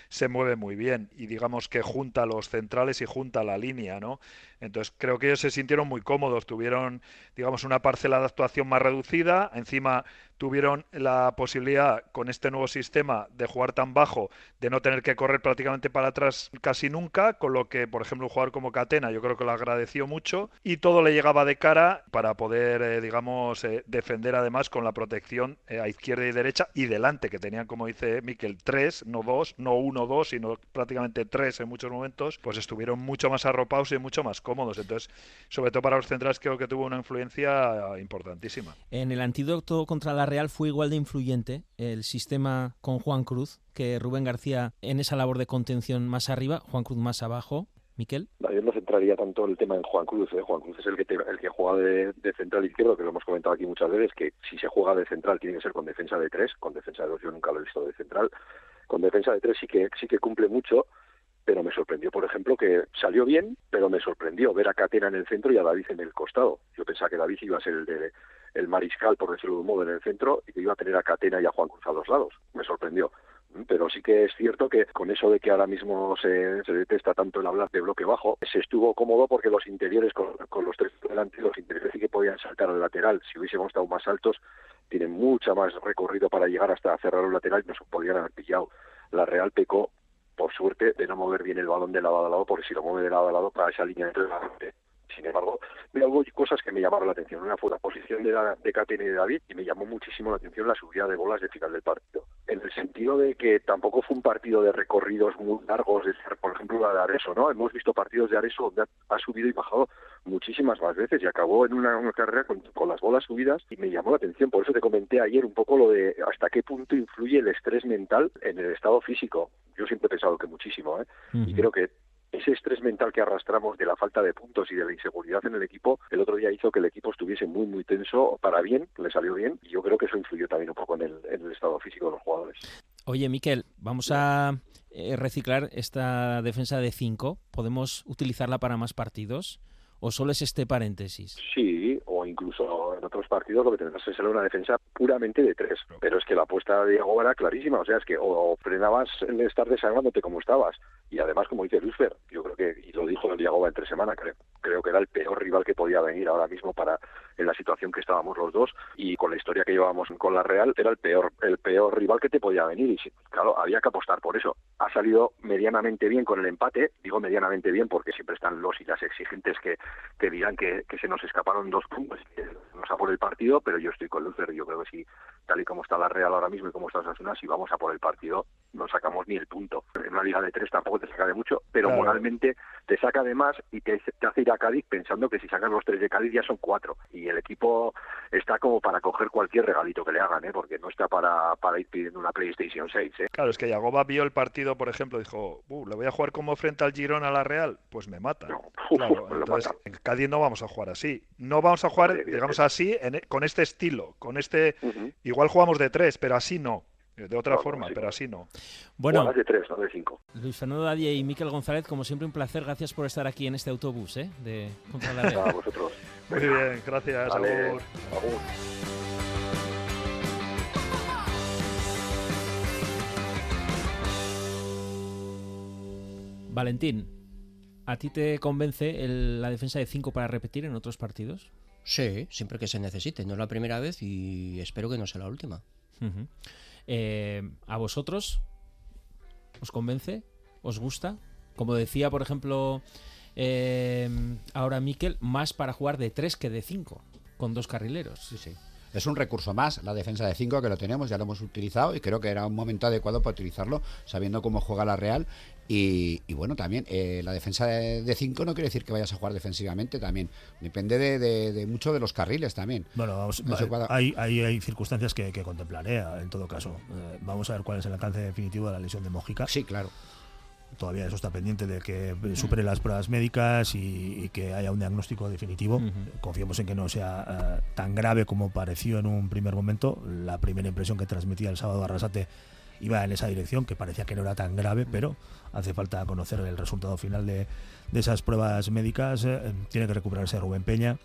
se mueve muy bien y digamos que junta los centrales y junta la línea, ¿no? Entonces creo que ellos se sintieron muy cómodos, tuvieron digamos una parcela de actuación más reducida, encima tuvieron la posibilidad con este nuevo sistema de jugar tan bajo, de no tener que correr prácticamente para atrás casi nunca, con lo que, por ejemplo, un jugador como Catena yo creo que lo agradeció mucho y todo le llegaba de cara para poder, eh, digamos, eh, defender además con la protección eh, a izquierda y derecha y delante, que tenían, como dice Miquel, tres, no dos, no uno, dos, sino prácticamente tres en muchos momentos, pues estuvieron mucho más arropados y mucho más cómodos. Entonces, sobre todo para los centrales, creo que tuvo una influencia importantísima. En el antídoto contra la Real fue igual de influyente el sistema con Juan Cruz que Rubén García en esa labor de contención más arriba, Juan Cruz más abajo. Miquel. Yo no centraría tanto el tema en Juan Cruz. ¿eh? Juan Cruz es el que, te, el que juega de, de, central izquierdo, que lo hemos comentado aquí muchas veces, que si se juega de central tiene que ser con defensa de tres, con defensa de dos yo nunca lo he visto de central. Con defensa de tres sí que, sí que cumple mucho, pero me sorprendió, por ejemplo, que salió bien, pero me sorprendió ver a Catena en el centro y a David en el costado. Yo pensaba que David iba a ser el de el mariscal, por decirlo de un modo, en el centro y que iba a tener a Catena y a Juan Cruz a los lados. Me sorprendió. Pero sí que es cierto que con eso de que ahora mismo se, se detesta tanto el hablar de bloque bajo, se estuvo cómodo porque los interiores, con, con los tres delante, los interiores sí que podían saltar al lateral. Si hubiésemos estado más altos, tienen mucha más recorrido para llegar hasta cerrar el lateral y nos podrían haber pillado. La Real pecó por suerte, de no mover bien el balón de lado a lado, porque si lo mueve de lado a lado para esa línea entre la sin embargo, veo algo cosas que me llamaron la atención. Una fue la posición de, la, de Catena y de David y me llamó muchísimo la atención la subida de bolas de final del partido. En el sentido de que tampoco fue un partido de recorridos muy largos, de, por ejemplo, la de Areso, ¿no? Hemos visto partidos de Areso donde ha, ha subido y bajado muchísimas más veces y acabó en una, una carrera con, con, las bolas subidas y me llamó la atención. Por eso te comenté ayer un poco lo de hasta qué punto influye el estrés mental en el estado físico. Yo siempre he pensado que muchísimo, ¿eh? Uh -huh. Y creo que ese estrés mental que arrastramos de la falta de puntos y de la inseguridad en el equipo, el otro día hizo que el equipo estuviese muy, muy tenso para bien, le salió bien, y yo creo que eso influyó también un poco en el, en el estado físico de los jugadores. Oye, Miquel, vamos a eh, reciclar esta defensa de 5. ¿Podemos utilizarla para más partidos? ¿O solo es este paréntesis? Sí, o incluso en otros partidos lo que tendrás es una defensa puramente de tres. Pero es que la apuesta de Diego era clarísima, o sea, es que o frenabas el estar desangrándote como estabas, y además, como dice Luisfer, yo creo que, y lo dijo Diego entre semana, creo, creo que era el peor rival que podía venir ahora mismo para en la situación que estábamos los dos y con la historia que llevábamos con la Real era el peor el peor rival que te podía venir y claro había que apostar por eso. Ha salido medianamente bien con el empate digo medianamente bien porque siempre están los y las exigentes que, que dirán que, que se nos escaparon dos puntos que nos ha por el partido pero yo estoy con Lucer yo creo que si tal y como está la Real ahora mismo y como está Osasuna si vamos a por el partido no sacamos ni el punto. En una liga de tres tampoco te saca de mucho pero Claro. moralmente te saca de más y te, te hace ir a Cádiz pensando que si sacas los tres de Cádiz ya son cuatro y el equipo está como para coger cualquier regalito que le hagan, ¿eh? porque no está para, para ir pidiendo una PlayStation 6. ¿eh? Claro, es que Yagoba vio el partido, por ejemplo, dijo, uh, ¿le voy a jugar como frente al Girona a la Real? Pues me mata. <laughs> Claro, entonces, mata. en Cádiz no vamos a jugar así. No vamos a jugar, digamos así, en e- con este estilo, con este... Igual jugamos de tres, pero así no. De otra No, forma, sí, pero así no. Bueno, de tres, no de cinco. Luis Fernando Dadie y Miquel González, como siempre, un placer. Gracias por estar aquí en este autobús ¿eh? de contra <laughs> la. A vosotros. Muy bien, gracias. Vale, Agur. agur. Valentín, ¿a ti te convence el- la defensa de 5 para repetir en otros partidos? Sí, siempre que se necesite. No es la primera vez y espero que no sea la última. Ujú. Eh, ¿A vosotros os convence? ¿Os gusta? Como decía, por ejemplo, eh, ahora Miquel, más para jugar de 3 que de 5, con dos carrileros. Sí, sí. Es un recurso más, la defensa de 5 que lo tenemos, ya lo hemos utilizado y creo que era un momento adecuado para utilizarlo, sabiendo cómo juega la Real. Y, y bueno, también eh, la defensa de 5 no quiere decir que vayas a jugar defensivamente también. Depende de, de- de mucho de los carriles también. Bueno, vamos, hay, hay, hay circunstancias que, que contemplar, ¿eh? en todo caso. Eh, vamos a ver cuál es el alcance definitivo de la lesión de Mojica. Sí, claro. Todavía eso está pendiente de que supere las pruebas médicas y, y que haya un diagnóstico definitivo. Confiemos en que no sea eh, tan grave como pareció en un primer momento. La primera impresión que transmitía el sábado Arrasate iba en esa dirección, que parecía que no era tan grave, pero hace falta conocer el resultado final de, de esas pruebas médicas. Eh, tiene que recuperarse Rubén Peña.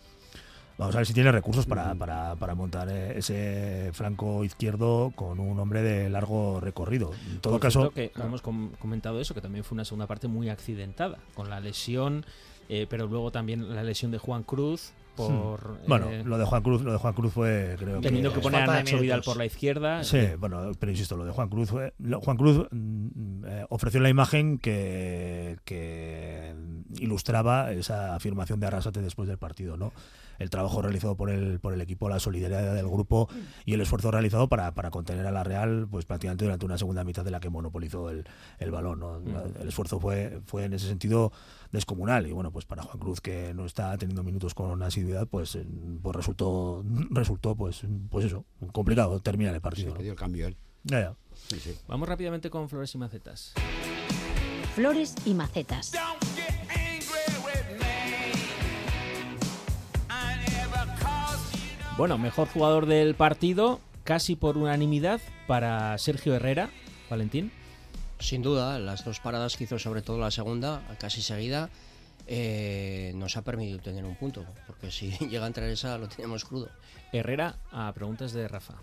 Vamos a ver si tiene recursos para, para, para montar eh, ese flanco izquierdo con un hombre de largo recorrido. En todo Por caso, que no hemos com- comentado eso, que también fue una segunda parte muy accidentada, con la lesión, eh, pero luego también la lesión de Juan Cruz por... Bueno, eh, lo de Juan Cruz, lo de Juan Cruz fue, creo Teniendo que poner a Nacho Vidal por la izquierda. Sí, eh, bueno, pero insisto, lo de Juan Cruz fue. lo- Juan Cruz mm, eh, ofreció la imagen que, que ilustraba esa afirmación de Arrasate después del partido, ¿no? El trabajo realizado por el, por el equipo, la solidaridad del grupo y el esfuerzo realizado para, para contener a la Real, pues prácticamente durante una segunda mitad de la que monopolizó el, el balón, ¿no? Mm. El esfuerzo fue, fue en ese sentido descomunal y bueno, pues para Juan Cruz que no está teniendo minutos con asiduidad, pues, pues resultó, resultó pues, pues eso, complicado terminar el partido. ¿no? dio el cambio él. Ya, ya. Vamos rápidamente con flores y macetas. Flores y macetas. Bueno, mejor jugador del partido, casi por unanimidad, para Sergio Herrera. Valentín. Sin duda, las dos paradas que hizo, sobre todo la segunda, casi seguida, eh, nos ha permitido tener un punto. Porque si <laughs> llega a entrar esa, lo tenemos crudo. Herrera a preguntas de Rafa.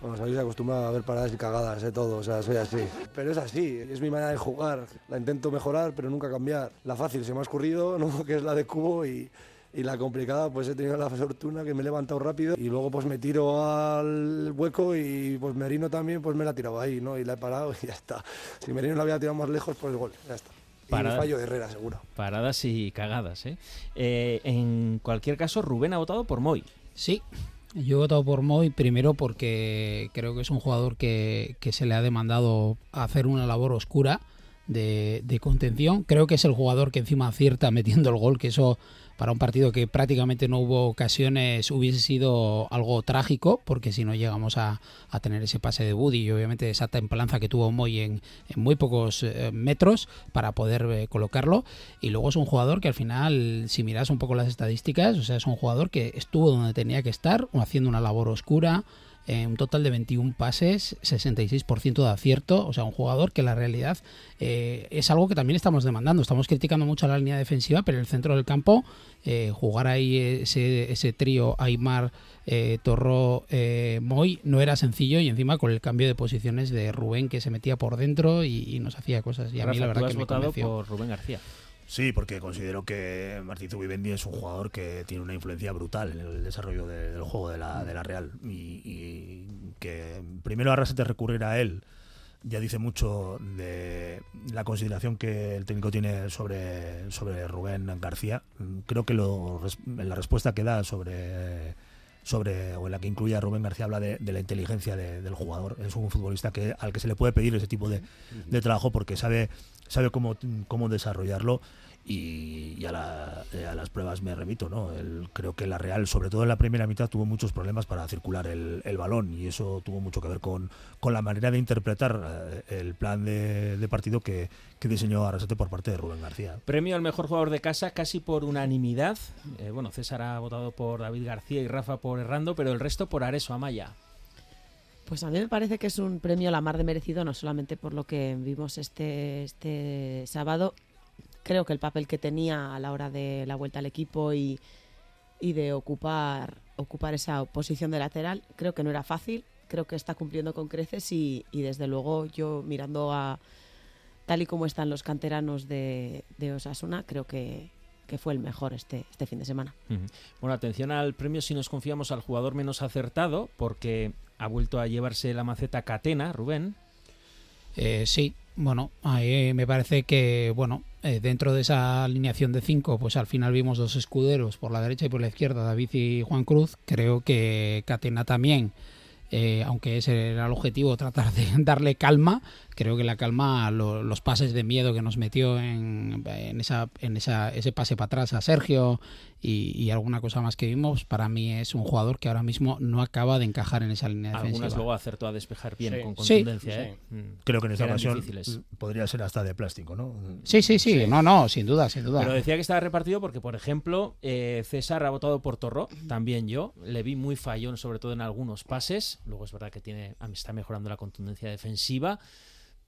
Bueno, sabéis acostumbrado a ver paradas y cagadas de todo, o sea, soy así. Pero es así, es mi manera de jugar. La intento mejorar, pero nunca cambiar. La fácil se me ha escurrido, <laughs> ¿no? que es la de cubo, y, y la complicada, pues he tenido la fortuna que me he levantado rápido y luego pues me tiro al hueco y pues Merino también, pues me la ha tirado ahí, ¿no? Y la he parado y ya está. Si Merino la había tirado más lejos, pues gol, ya está. Y Parada- fallo de Herrera, seguro. Paradas y cagadas, ¿eh? Eh, En cualquier caso, Rubén ha votado por Moy. Sí, yo he votado por Moy primero porque creo que es un jugador que, que se le ha demandado hacer una labor oscura de, de contención. Creo que es el jugador que encima acierta metiendo el gol, que eso para un partido que prácticamente no hubo ocasiones hubiese sido algo trágico, porque si no llegamos a, tener ese pase de Woody y obviamente esa templanza que tuvo Moy en, en muy pocos eh, metros para poder eh, colocarlo. Y luego es un jugador que al final, si miras un poco las estadísticas, o sea, es un jugador que estuvo donde tenía que estar, haciendo una labor oscura, eh, un total de 21 pases, 66% de acierto, o sea, un jugador que la realidad eh, es algo que también estamos demandando. Estamos criticando mucho a la línea defensiva, pero en el centro del campo, eh, jugar ahí ese, ese trío Aymar, eh, Torró, eh, Moy no era sencillo y encima con el cambio de posiciones de Rubén que se metía por dentro y, y nos hacía cosas. Y a mí Rafa, la tú verdad has que me votado convenció. por Rubén García. Sí, porque considero que Martín Zubimendi es un jugador que tiene una influencia brutal en el desarrollo de- del juego de la, de la Real. Y, y que primero Arrasate recurrir a él ya dice mucho de la consideración que el técnico tiene sobre, sobre Rubén García. Creo que lo, la respuesta que da sobre sobre o en la que incluye a Rubén García habla de, la inteligencia de- del jugador. Es un futbolista que al que se le puede pedir ese tipo de, trabajo porque sabe sabe cómo, cómo desarrollarlo y, eh, a las pruebas me remito no creo que la Real sobre todo en la primera mitad tuvo muchos problemas para circular el, balón y eso tuvo mucho que ver con, con la manera de interpretar eh, el plan de partido que, que diseñó Arrasate por parte de Rubén García Premio al mejor jugador de casa casi por unanimidad. Eh, bueno, César ha votado por David García y Rafa por Errando, pero el resto por Areso Amaya. Pues a mí me parece que es un premio la mar de merecido, no solamente por lo que vimos este, este sábado. Creo que el papel que tenía a la hora de la vuelta al equipo y, y de ocupar, ocupar esa posición de lateral, creo que no era fácil. Creo que está cumpliendo con creces y, y desde luego yo mirando a tal y como están los canteranos de, de Osasuna, creo que, que fue el mejor este, este fin de semana. Bueno, atención al premio si nos confiamos al jugador menos acertado, porque ha vuelto a llevarse la maceta Catena, Rubén. Eh, sí, bueno, ahí me parece que, bueno, eh, dentro de esa alineación de cinco, pues al final vimos dos escuderos por la derecha y por la izquierda, David y Juan Cruz. Creo que Catena también, eh, aunque ese era el objetivo, tratar de <laughs> darle calma. Creo que la calma, lo- los pases de miedo que nos metió en, en esa, en esa, ese pase para atrás a Sergio y, y alguna cosa más que vimos, para mí es un jugador que ahora mismo no acaba de encajar en esa línea defensiva. Algunas luego acertó a despejar bien Sí. con Sí. contundencia. ¿eh? Mm. creo que en esta eran ocasión difíciles. podría ser hasta de plástico ¿no? Sí, sí, sí, no, no, sin duda, sin duda. Pero decía que estaba repartido porque, por ejemplo, eh, César ha votado por Torró, también yo. Le vi muy fallón, sobre todo en algunos pases. Luego es verdad que tiene, a mí está mejorando la contundencia defensiva,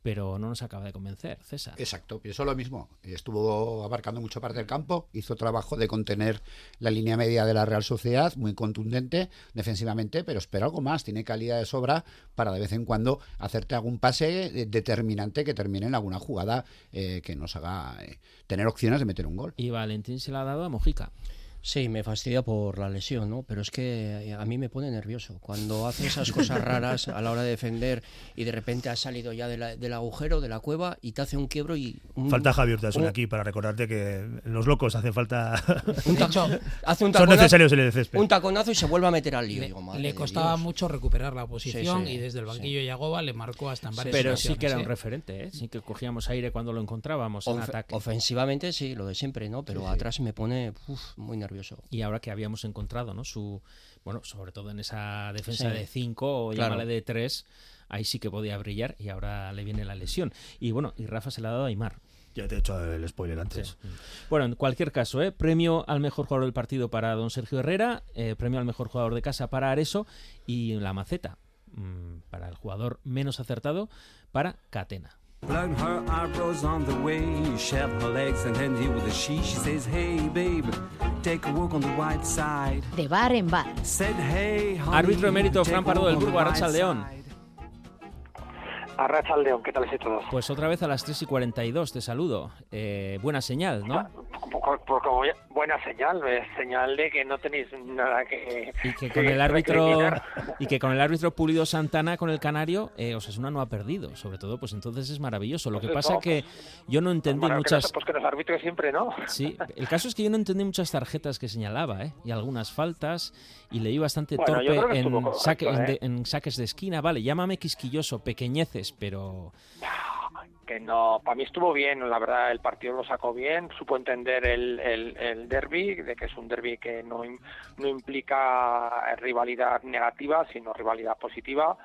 pero no nos acaba de convencer, César. Exacto, pienso lo mismo. Estuvo abarcando mucha parte del campo, hizo trabajo de contener la línea media de la Real Sociedad, muy contundente defensivamente, pero espera algo más. Tiene calidad de sobra para de vez en cuando hacerte algún pase determinante que termine en alguna jugada eh, que nos haga eh, tener opciones de meter un gol. Y Valentín se la ha dado a Mojica. Sí, me fastidia por la lesión, ¿no? Pero es que eh, a mí me pone nervioso. Cuando hace esas cosas raras a la hora de defender y de repente has salido ya de la- del agujero, de la cueva y te hace un quiebro y... Un, Falta Javier un- aquí para recordarte que en los locos hace falta. <laughs> Un taco- hace un <laughs> Son taconazo- necesarios en el césped. Un taconazo y se vuelve a meter al lío. Le, Digo, madre le costaba mucho recuperar la posición Sí, sí, y desde el sí. banquillo Yagoba le marcó hasta en varias Pero sí que era un ¿eh? referente, ¿eh? sí que cogíamos aire cuando lo encontrábamos en Ofe- ataque. Ofensivamente sí, lo de siempre, ¿no? Pero Sí, sí. atrás me pone uf, muy nervioso. Y ahora que habíamos encontrado, ¿no? Su, bueno, sobre todo en esa defensa Sí. de 5 o Claro. de 3, ahí sí que podía brillar y ahora le viene la lesión. Y bueno, y Rafa se la ha dado a Aymar. Ya te he hecho el spoiler antes. Bueno, en cualquier caso, ¿eh? premio al mejor jugador del partido para don Sergio Herrera, eh, premio al mejor jugador de casa para Areso y la maceta mm, para el jugador menos acertado para Catena. Plug her eyebrows on the way, shave her legs and then deal with a she. She says, Hey babe, take a walk on the white side. De bar en bar. Said, Hey, honey, Árbitro emérito take Fran a Pardo del on the Burgo, white Arracha León. Side. Arracha León, ¿qué tal estáis todos? Pues otra vez a las 3 y 42, te saludo. Eh, buena señal, ¿no? Por, por como ya- buena señal, es señal de que no tenéis nada que. Y que con el árbitro <laughs> y que con el árbitro Pulido Santana con el Canario, eh, Osasuna no ha perdido. Sobre todo, pues entonces es maravilloso. Lo que Pues pasa eso, que yo no entendí Bueno, que muchas. nos- pues que nos arbitre siempre, ¿no? Sí, el caso es que yo no entendí muchas tarjetas que señalaba, ¿eh? Y algunas faltas, y leí bastante Bueno, torpe en, correcto, saque- en ¿eh? de- en saques de esquina. Vale, llámame quisquilloso, pequeñeces, pero Que no, para mí estuvo bien, la verdad, el partido lo sacó bien, supo entender el, el, el derby, de que es un derby que no, no implica rivalidad negativa, sino rivalidad positiva.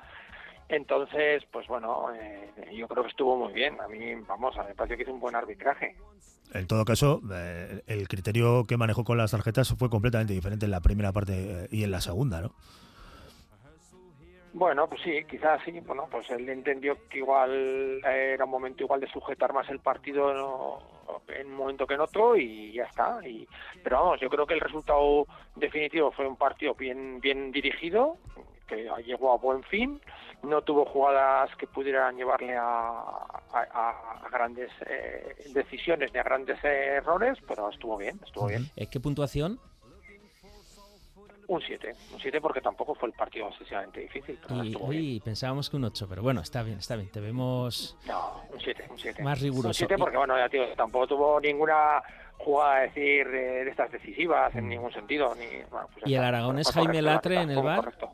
Entonces, pues bueno, eh, yo creo que estuvo muy bien. A mí, vamos, a mí me pareció que hizo un buen arbitraje. En todo caso, eh, el criterio que manejó con las tarjetas fue completamente diferente en la primera parte eh, y en la segunda, ¿no? Bueno, pues sí, quizás sí. Bueno, pues él entendió que igual era un momento igual de sujetar más el partido ¿no? en un momento que en otro y ya está. Y, pero vamos, yo creo que el resultado definitivo fue un partido bien, bien dirigido, que llegó a buen fin, no tuvo jugadas que pudieran llevarle a, a- a grandes eh, decisiones ni a grandes eh, errores, pero estuvo bien, estuvo bien. Eh, ¿Qué puntuación? Un 7, un 7 porque tampoco fue el partido excesivamente difícil, pero Y, estuvo bien. uy, pensábamos que un 8, pero bueno, está bien, está bien. Te vemos No, un 7, un 7. más Un riguroso. 7 porque, bueno, ya tío, tampoco tuvo ninguna jugada, decir, de, de estas decisivas en ningún sentido. Ni, bueno, pues ¿Y el aragonés fue Jaime Latre en el bar? correcto.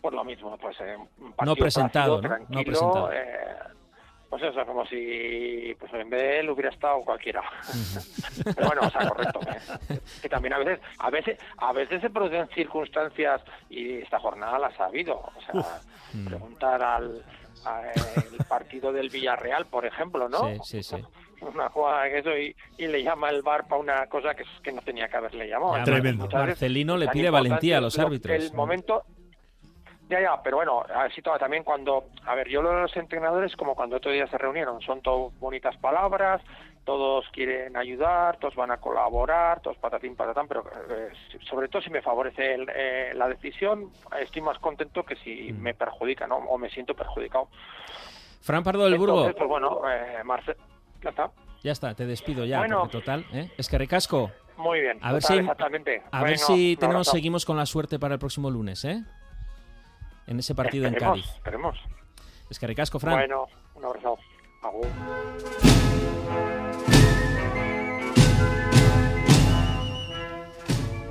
Pues lo mismo, pues eh, un No presentado, plácido, ¿no? No presentado. eh, pues eso, como si pues en vez de él hubiera estado cualquiera. Pero bueno, o sea, correcto. eh. Que también a veces, a veces, a veces se producen circunstancias y esta jornada las ha habido. O sea, Mm. preguntar al a, el partido del Villarreal, por ejemplo, ¿no? Sí, sí, sí. Una jugada que eso y, y le llama el bar para una cosa que, que no tenía que haberle llamado. Tremendo. Marcelino le pide valentía a los lo- árbitros. El momento ya, ya, pero bueno, así todo, también cuando, a ver, yo lo de los entrenadores como cuando otro día se reunieron, son todo bonitas palabras, todos quieren ayudar, todos van a colaborar, todos patatín patatán, pero eh, si- sobre todo si me favorece el, eh, la decisión, estoy más contento que si Mm. me perjudica, ¿no? O me siento perjudicado. Fran Pardo del Burgo, pues bueno, eh, Marce- ya está. ya está, te despido ya, Bueno. total, ¿eh? Es que recasco. Muy bien. A ver total, si-. A ver Bueno, si un tenemos, seguimos con la suerte para el próximo lunes, ¿eh? En ese partido en Esperemos, Cádiz. Esperemos. Es que recasco, Fran. Bueno, un abrazo. Agur.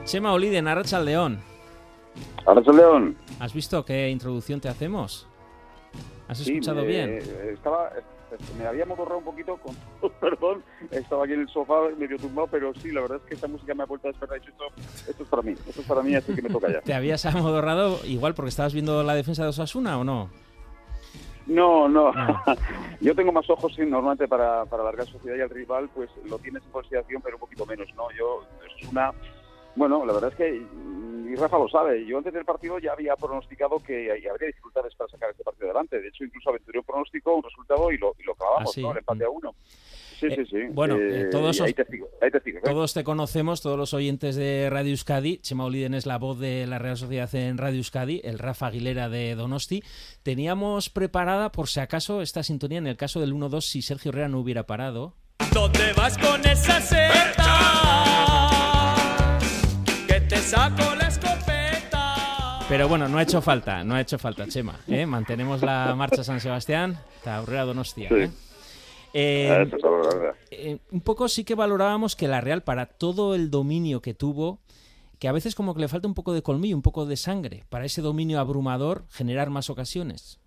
Chema Oliden, Arracha León. Arracha León. ¿Has visto qué introducción te hacemos? ¿Has Sí, escuchado me- bien? Estaba, me había modorrado un poquito, con <laughs> perdón, estaba aquí en el sofá medio tumbado, pero sí, la verdad es que esta música me ha vuelto a despertar. Esto, esto es para mí, esto es para mí, así que me toca ya. <laughs> ¿Te habías amodorrado igual porque estabas viendo la defensa de Osasuna o no? No, no. <laughs> Yo tengo más ojos sí, normalmente para, para la Sociedad y al rival, pues lo tienes en consideración, pero un poquito menos, ¿no? Yo, es una. Bueno, la verdad es que, mm, y Rafa lo sabe, yo antes del partido ya había pronosticado que habría dificultades para sacar este partido adelante. De hecho, incluso aventuré un pronóstico, un resultado y lo, y lo clavamos, Ah, sí. ¿no? El empate a uno. Sí, sí, sí. bueno, Eh, eh, ¿eh? Todos te conocemos, todos los oyentes de Radio Euskadi. Chema Oliden es la voz de la Real Sociedad en Radio Euskadi, el Rafa Aguilera de Donosti. Teníamos preparada, por si acaso, esta sintonía en el caso del 1-2 si Sergio Herrera no hubiera parado. ¿Dónde vas con esa seta? Que te saco la escopeta. Pero bueno, no ha hecho falta, no ha hecho falta, Chema. ¿eh? Mantenemos la marcha San Sebastián, está Aurrera Donostia. Sí. ¿eh? Eh, eso es la verdad. eh, un poco sí que valorábamos que la Real, para todo el dominio que tuvo, que a veces como que le falta un poco de colmillo, un poco de sangre, para ese dominio abrumador generar más ocasiones.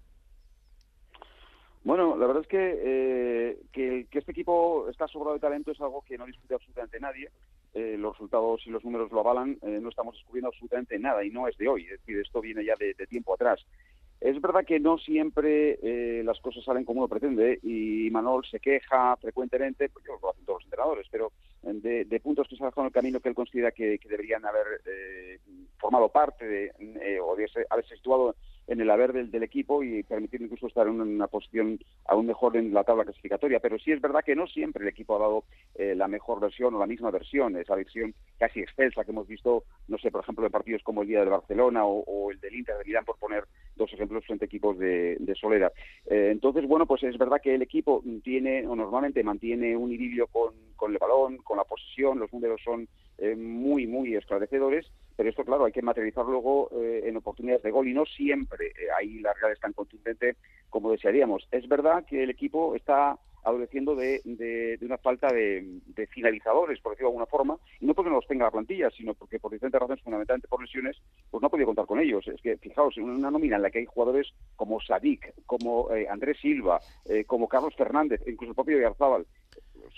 Bueno, la verdad es que, eh, que, que este equipo está sobrado de talento es algo que no discute absolutamente nadie. Eh, los resultados y los números lo avalan. eh, no estamos descubriendo absolutamente nada y no es de hoy. Es decir, esto viene ya de, tiempo atrás. Es verdad que no siempre eh, las cosas salen como uno pretende y Manol se queja frecuentemente, pues yo lo hacen todos los entrenadores, pero eh, de, puntos que se han dejado en el camino que él considera que, deberían haber formado parte de, o de haberse situado en el haber del, del equipo y permitir incluso estar en una posición aún mejor en la tabla clasificatoria. Pero sí es verdad que no siempre el equipo ha dado eh, la mejor versión o la misma versión, esa versión casi excelsa que hemos visto, no sé, por ejemplo, en partidos como el día del Barcelona o, el del Inter de Milán, por poner dos ejemplos frente a equipos de, de Solera. Eh, entonces, bueno, pues es verdad que el equipo tiene, o normalmente mantiene un idilio con, con el balón, con la posesión, los números son eh, muy, muy esclarecedores, pero esto, claro, hay que materializar luego eh, en oportunidades de gol y no siempre eh, ahí la Real es tan contundente como desearíamos. Es verdad que el equipo está adoleciendo de, de- una falta de, finalizadores, por decirlo de alguna forma, y no porque no los tenga la plantilla, sino porque por diferentes razones, fundamentalmente por lesiones, pues no ha podido contar con ellos. Es que, fijaos, en una nómina en la que hay jugadores como Sadik, como eh, Andrés Silva, como Carlos Fernández, incluso el propio Yarzábal,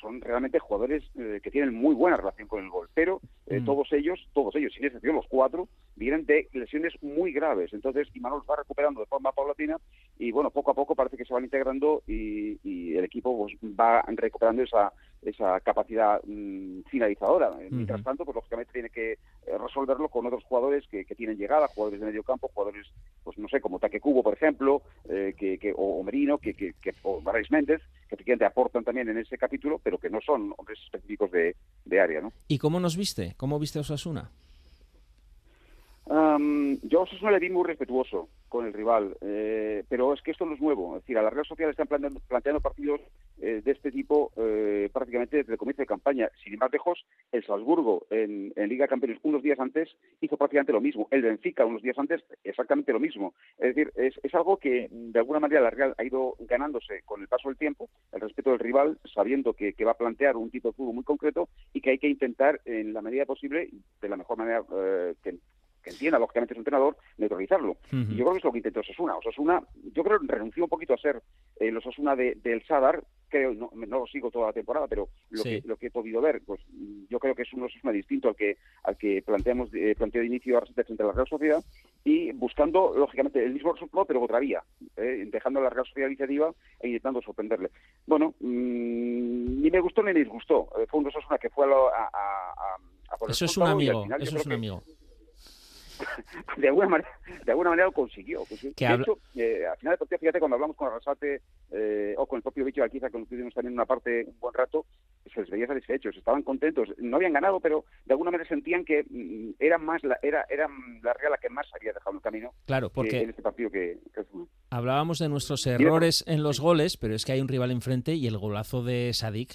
son realmente jugadores eh, que tienen muy buena relación con el gol, pero eh, Mm. todos ellos, todos ellos, sin excepción los cuatro, vienen de lesiones muy graves. Entonces, Imanol va recuperando de forma paulatina y, bueno, poco a poco parece que se van integrando y, y el equipo pues, va recuperando esa, esa capacidad mm, finalizadora. Mientras tanto, pues lógicamente tiene que eh, resolverlo con otros jugadores que, que tienen llegada, jugadores de medio campo, jugadores, pues no sé, como Taque Cubo, por ejemplo, eh, que, que- o, Merino, que, que, que- o Barrais Méndez, que efectivamente aportan también en ese capítulo, pero que no son hombres específicos de, de área, ¿no? ¿Y cómo nos viste? ¿Cómo viste a Osasuna? Am, yo a Osasuna le vi muy respetuoso con el rival, eh, pero es que esto no es nuevo. Es decir, a la Real Sociedad están planteando, planteando partidos eh, de este tipo eh, prácticamente desde el comienzo de campaña. Sin ir más lejos, el Salzburgo en, en Liga Campeones unos días antes hizo prácticamente lo mismo. El Benfica unos días antes exactamente lo mismo. Es decir, es, es algo que de alguna manera la Real ha ido ganándose con el paso del tiempo, el respeto del rival, sabiendo que, que va a plantear un tipo de fútbol muy concreto y que hay que intentar, en la medida posible, de la mejor manera eh, que que entienda lógicamente su entrenador, neutralizarlo. Y yo creo que es lo que intentó Osasuna. Osasuna, yo creo que renunció un poquito a ser eh, el Osasuna de, del Sadar, creo, no, no lo sigo toda la temporada, pero lo, Sí. que, lo que he podido ver, pues yo creo que es un Osasuna distinto al que al que planteamos eh, planteó de inicio Arrasate frente a la Real Sociedad y buscando, lógicamente, el mismo resultado, pero otra vía, eh, dejando a la Real Sociedad iniciativa e intentando sorprenderle. Bueno, mm, ni me gustó ni me disgustó. Eh, fue un Osasuna que fue a, lo- a, a- a- por Eso es un amigo, eso es un que- amigo. <laughs> de alguna manera de alguna manera lo consiguió, de habla- hecho eh, al final del partido fíjate cuando hablamos con Arrasate eh, o con el propio Bicho Alquiza que nos tuvimos también una parte un buen rato se les veía satisfechos estaban contentos. No habían ganado pero de alguna manera sentían que mm, era más la era era la Real la que más había dejado en el camino Claro, que porque- en este partido que, que. Hablábamos de nuestros errores en los goles, pero es que hay un rival enfrente y el golazo de Sadik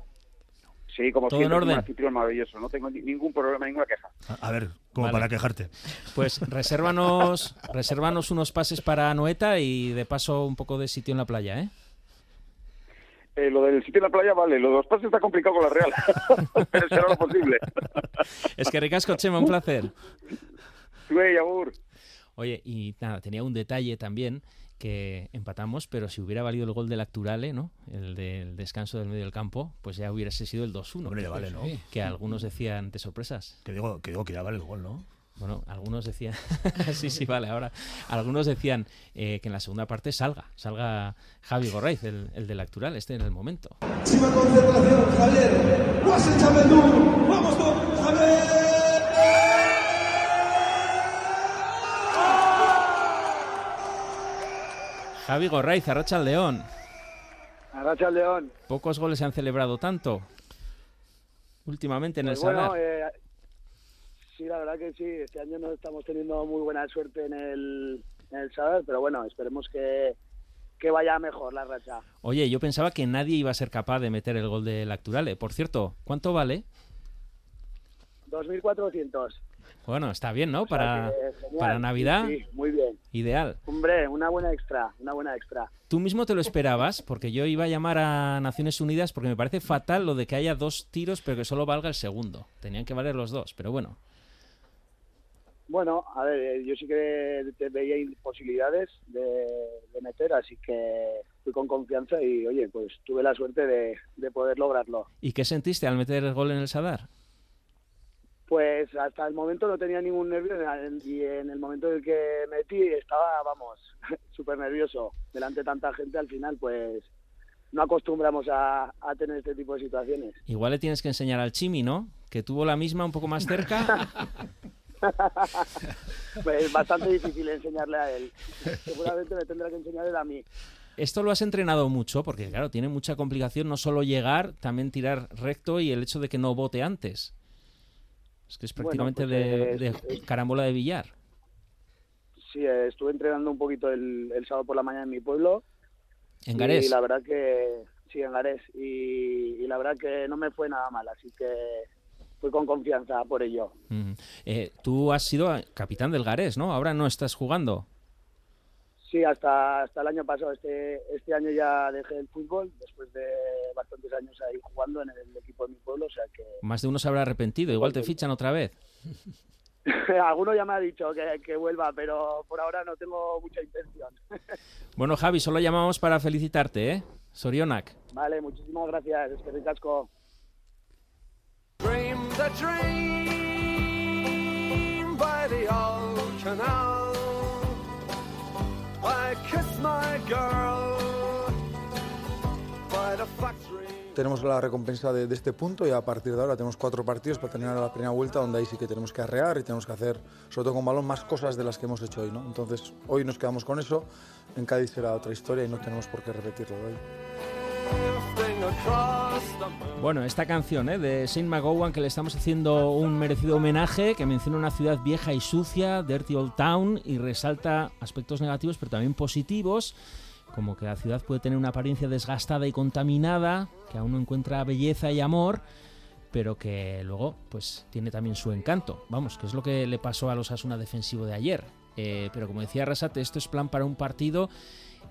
sí como ¿Todo siempre en un orden? anfitrión maravilloso no tengo ni- ningún problema ninguna queja A, a ver, como Vale. para quejarte. Pues <laughs> resérvanos, resérvanos unos pases para Noeta y de paso un poco de sitio en la playa, ¿eh? Eh, lo del sitio en la playa vale lo de los pases está complicado con la Real <laughs> pero será lo posible Es que ricasco, Chema, un placer. Oye, y nada, tenía un detalle también que empatamos, pero si hubiera valido el gol del Acturale, ¿no? El del descanso del medio del campo, pues ya hubiese sido el 2-1. Hombre, ya que- vale, ¿no? Que algunos decían de sorpresas. Que digo, que digo que ya vale el gol, ¿no? Bueno, algunos decían, <laughs> sí, sí, vale, ahora, algunos decían eh, que en la segunda parte salga, salga Javi Gorraiz, el, el del Actural, este en el momento. Máxima concentración, Javier. Vamos Javier. Javi Gorraiz, Arracha al León. Arracha al León. Pocos goles se han celebrado tanto últimamente en Pues el bueno, eh, sí, la verdad que sí. Este año no estamos teniendo muy buena suerte en el, en el Sadar, pero bueno, esperemos que, que vaya mejor la racha. Oye, yo pensaba que nadie iba a ser capaz de meter el gol del Acturale. Por cierto, ¿cuánto vale? 2.400. Bueno, está bien, ¿no? O sea Para, Navidad, Sí, sí, muy bien. ideal. Hombre, una buena extra, una buena extra. Tú mismo te lo esperabas, porque yo iba a llamar a Naciones Unidas porque me parece fatal lo de que haya dos tiros, pero que solo valga el segundo. Tenían que valer los dos, pero bueno. Bueno, a ver, eh, yo sí que te veía posibilidades de, de meter, así que fui con confianza y, oye, pues tuve la suerte de, de poder lograrlo. ¿Y qué sentiste al meter el gol en el Sadar? Pues hasta el momento no tenía ningún nervio y en el momento en el que metí estaba, vamos, <laughs> súper nervioso. Delante de tanta gente al final, pues no acostumbramos a, a tener este tipo de situaciones. Igual le tienes que enseñar al Chimi, ¿no? Que tuvo la misma un poco más cerca. <laughs> Pues es bastante difícil enseñarle a él. Seguramente me tendrá que enseñar él a mí. Esto lo has entrenado mucho, porque claro, tiene mucha complicación no solo llegar, también tirar recto y el hecho de que no bote antes. Es que es Bueno, prácticamente pues, de, eh, carambola de billar. Sí, eh, estuve entrenando un poquito el, el sábado por la mañana en mi pueblo. En Garés. Y la verdad que, sí, en Garés. Y, y la verdad que no me fue nada mal, así que fui con confianza por ello. Eh, tú has sido capitán del Garés, ¿no? Ahora no estás jugando. Sí, hasta, hasta el año pasado. Este, este año ya dejé el fútbol, después de bastantes años ahí jugando en el equipo de mi pueblo, o sea que Más de uno se habrá arrepentido. Igual te fichan otra vez. <laughs> alguno ya me ha dicho que, que vuelva, pero por ahora no tengo mucha intención. <laughs> Bueno, Javi, solo llamamos para felicitarte, ¿eh? Sorionak. vale, muchísimas gracias, es que ricasco. Dream the dream by the old canal. Tenemos la recompensa de, de este punto y a partir de ahora tenemos cuatro partidos para terminar la primera vuelta donde ahí sí que tenemos que arrear y tenemos que hacer, sobre todo con balón, más cosas de las que hemos hecho hoy. ¿no? Entonces hoy nos quedamos con eso, en Cádiz será otra historia y no tenemos por qué repetirlo hoy. Bueno, esta canción ¿eh? de Saint McGowan que le estamos haciendo un merecido homenaje, que menciona una ciudad vieja y sucia, Dirty Old Town, y resalta aspectos negativos pero también positivos, como que la ciudad puede tener una apariencia desgastada y contaminada, que aún no encuentra belleza y amor, pero que luego pues tiene también su encanto. Vamos, que es lo que le pasó a los Asuna defensivo de ayer. Eh, pero como decía Rasate, esto es plan para un partido.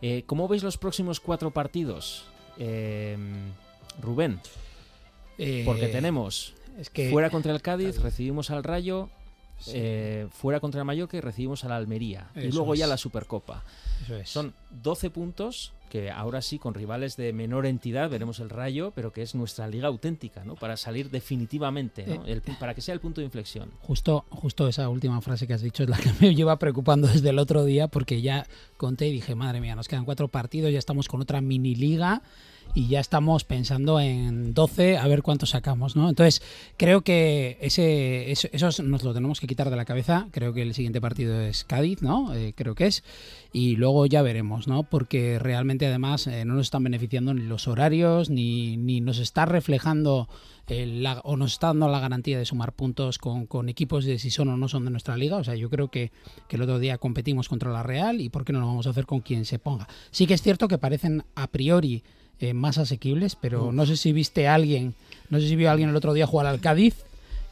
Eh, ¿Cómo veis los próximos cuatro partidos? Eh, Rubén. Eh, Porque tenemos es que- fuera contra el Cádiz, recibimos al Rayo, eh, fuera contra el Mallorca y recibimos al Almería. y luego ya la Supercopa. Eso es. Son 12 puntos que ahora sí, con rivales de menor entidad, veremos el Rayo, pero que es nuestra liga auténtica, ¿no? Para salir definitivamente, ¿no? Eh, El pu- para que sea el punto de inflexión. Justo, justo esa última frase que has dicho es la que <laughs> me lleva preocupando desde el otro día porque ya conté y dije, madre mía, nos quedan cuatro partidos, ya estamos con otra mini liga y ya estamos pensando en 12 a ver cuánto sacamos, ¿no? Entonces, creo que ese, eso, nos lo tenemos que quitar de la cabeza. Creo que el siguiente partido es Cádiz, ¿no? Eh, creo que es. Y luego ya veremos, ¿no? Porque realmente además eh, no nos están beneficiando ni los horarios, ni, ni nos está reflejando la- o nos está dando la garantía de sumar puntos con, con equipos de si son o no son de nuestra liga. O sea, yo creo que, que el otro día competimos contra la Real y por qué no lo vamos a hacer con quien se ponga. Sí que es cierto que parecen a priori eh, más asequibles, pero Uf. no sé si viste a alguien, no sé si vio a alguien el otro día jugar al Cádiz.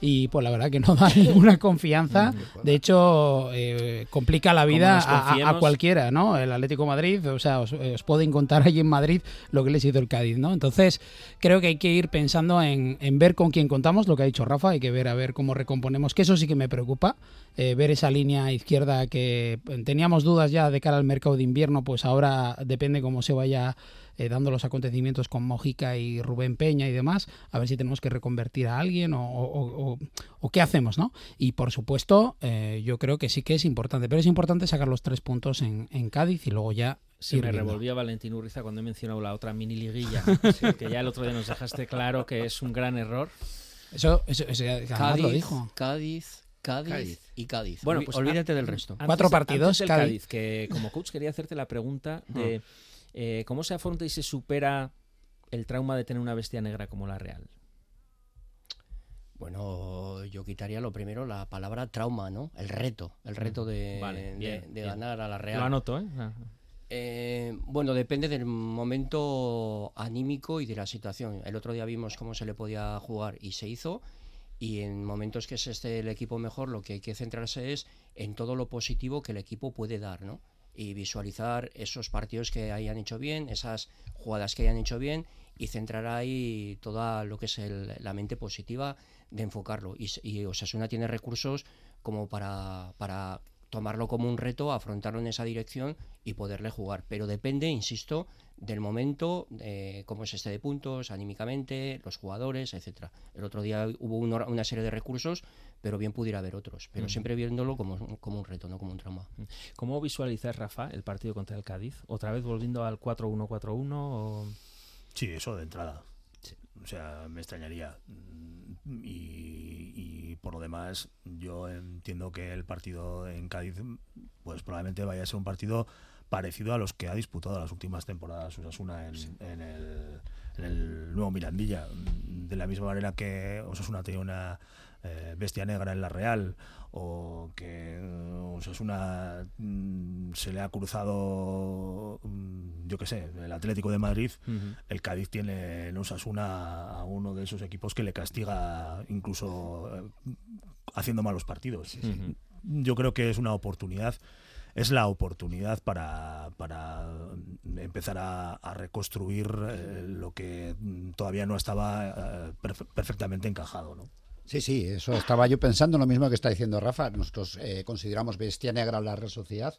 Y pues la verdad que no <laughs> da ninguna confianza. De hecho, eh, complica la vida a- cualquiera, ¿no? El Atlético de Madrid, o sea, os, os pueden contar allí en Madrid lo que les hizo el Cádiz, ¿no? Entonces, creo que hay que ir pensando en, en ver con quién contamos, lo que ha dicho Rafa, hay que ver a ver cómo recomponemos, que eso sí que me preocupa, eh, ver esa línea izquierda que eh, teníamos dudas ya de cara al mercado de invierno, pues ahora depende cómo se vaya eh, dando los acontecimientos con Mojica y Rubén Peña y demás, a ver si tenemos que reconvertir a alguien o, o- o- o qué hacemos, ¿no? Y por supuesto, eh, yo creo que sí que es importante, pero es importante sacar los tres puntos en, en Cádiz y luego ya Se me revolvía Valentín Urriza cuando he mencionado la otra mini liguilla, <laughs> que ya el otro día nos dejaste claro que es un gran error. Eso, eso, eso Cádiz, lo dijo. Cádiz, Cádiz, Cádiz. y Cádiz. Bueno, pues olvídate an- del resto. antes- Cuatro antes partidos, del Cádiz. Cádiz, que como coach quería hacerte la pregunta de eh, cómo se afronta y se supera el trauma de tener una bestia negra como la Real. Bueno, yo quitaría lo primero la palabra trauma, ¿no? El reto, el reto de, Vale, de- bien, de bien. ganar a la Real. Lo anoto, ¿eh? Ah. Eh, bueno, depende del momento anímico y de la situación. El otro día vimos cómo se le podía jugar y se hizo. Y en momentos que se esté el equipo mejor, lo que hay que centrarse es en todo lo positivo que el equipo puede dar, ¿no? Y visualizar esos partidos que hayan hecho bien, esas jugadas que hayan hecho bien y centrar ahí toda lo que es el- la mente positiva de enfocarlo. Y, y tiene recursos como para, para tomarlo como un reto, afrontarlo en esa dirección y poderle jugar. Pero depende, insisto, del momento, de cómo es este de puntos, anímicamente, los jugadores, etcétera. El otro día hubo una serie de recursos, pero bien pudiera haber otros. Pero siempre viéndolo como, como un reto, no como un trauma. ¿Cómo visualizas, Rafa, el partido contra el Cádiz? ¿Otra vez volviendo al 4-1-4-1? O... Sí, eso de entrada. O sea, me extrañaría. Mm, Y, y por lo demás, yo entiendo que el partido en Cádiz, pues probablemente vaya a ser un partido parecido a los que ha disputado las últimas temporadas Osasuna en, en el, en el nuevo Mirandilla. De la misma manera que Osasuna tenía una eh, bestia negra en la Real o que eh, Osasuna mm, se le ha cruzado, mm, yo qué sé, el Atlético de Madrid, el Cádiz tiene en Osasuna a uno de esos equipos que le castiga incluso eh, haciendo malos partidos. Ujú. Yo creo que es una oportunidad es la oportunidad para, para empezar a, a reconstruir eh, lo que mm, todavía no estaba eh, perfe- perfectamente encajado. ¿no? Sí, sí, eso estaba yo pensando lo mismo que está diciendo Rafa. Nosotros eh, consideramos bestia negra la Real Sociedad.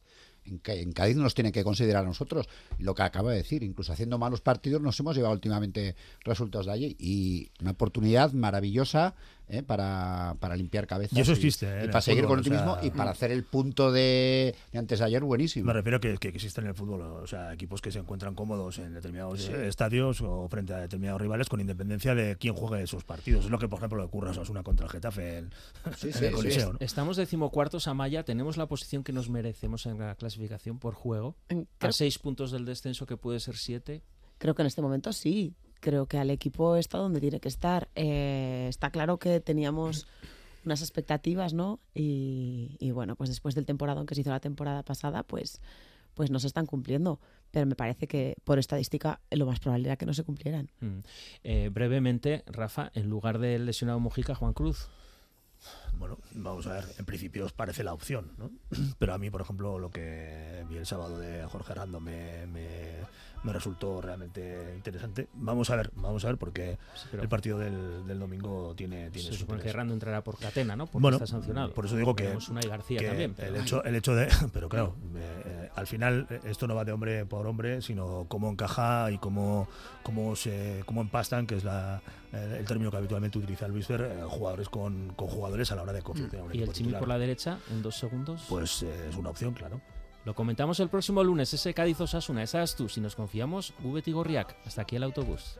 En, Cádiz nos tiene que considerar a nosotros. Lo que acaba de decir, incluso haciendo malos partidos, nos hemos llevado últimamente resultados de allí. Y una oportunidad maravillosa eh, para, para limpiar cabezas. Y eso existe, eh, y para seguir fútbol, con el o sea, optimismo y para hacer el punto de, de antes de ayer buenísimo. Me refiero que, que existen en el fútbol, o sea, equipos que se encuentran cómodos en determinados Sí. eh, estadios o frente a determinados rivales con independencia de quién juegue esos partidos. Es lo que, por ejemplo, le ocurre a Osasuna contra el Getafe en, en el Coliseo. ¿no? Estamos decimocuartos a Maya, tenemos la posición que nos merecemos en la clasificación por juego. A creo- seis puntos del descenso, que puede ser siete. Creo que en este momento sí. Creo que al equipo está donde tiene que estar. Eh, está claro que teníamos unas expectativas, ¿no? Y, y bueno, pues después del temporada que se hizo la temporada pasada, pues, pues no se están cumpliendo. Pero me parece que por estadística lo más probable era que no se cumplieran. Mm. Eh, brevemente, Rafa, en lugar del lesionado Mojica, Juan Cruz. Bueno, vamos a ver, en principio os parece la opción, ¿no? <clears throat> Pero a mí, por ejemplo, lo que vi el sábado de Jorge Rando me, me, me resultó realmente interesante. Vamos a ver, vamos a ver, porque pero- el partido del, del domingo tiene, tiene Se su supone que. Rando entrará por Catena, ¿no? Porque bueno, está sancionado. por eso digo que, Tenemos una y García que también. el hecho, el hecho de, <laughs> pero claro, eh, eh, al final eh, esto no va de hombre por hombre, sino cómo encaja y cómo cómo se cómo empastan, que es la, el, el término que habitualmente utiliza Luis Fer, jugadores con, con jugadores a la hora de confeccionar un Y el Chimi por la derecha, en dos segundos. Pues es una opción, claro. Lo comentamos el próximo lunes, ese Cádiz Osasuna, esa es tú. Si nos confiamos, Vete y Gorriak. Hasta aquí el autobús.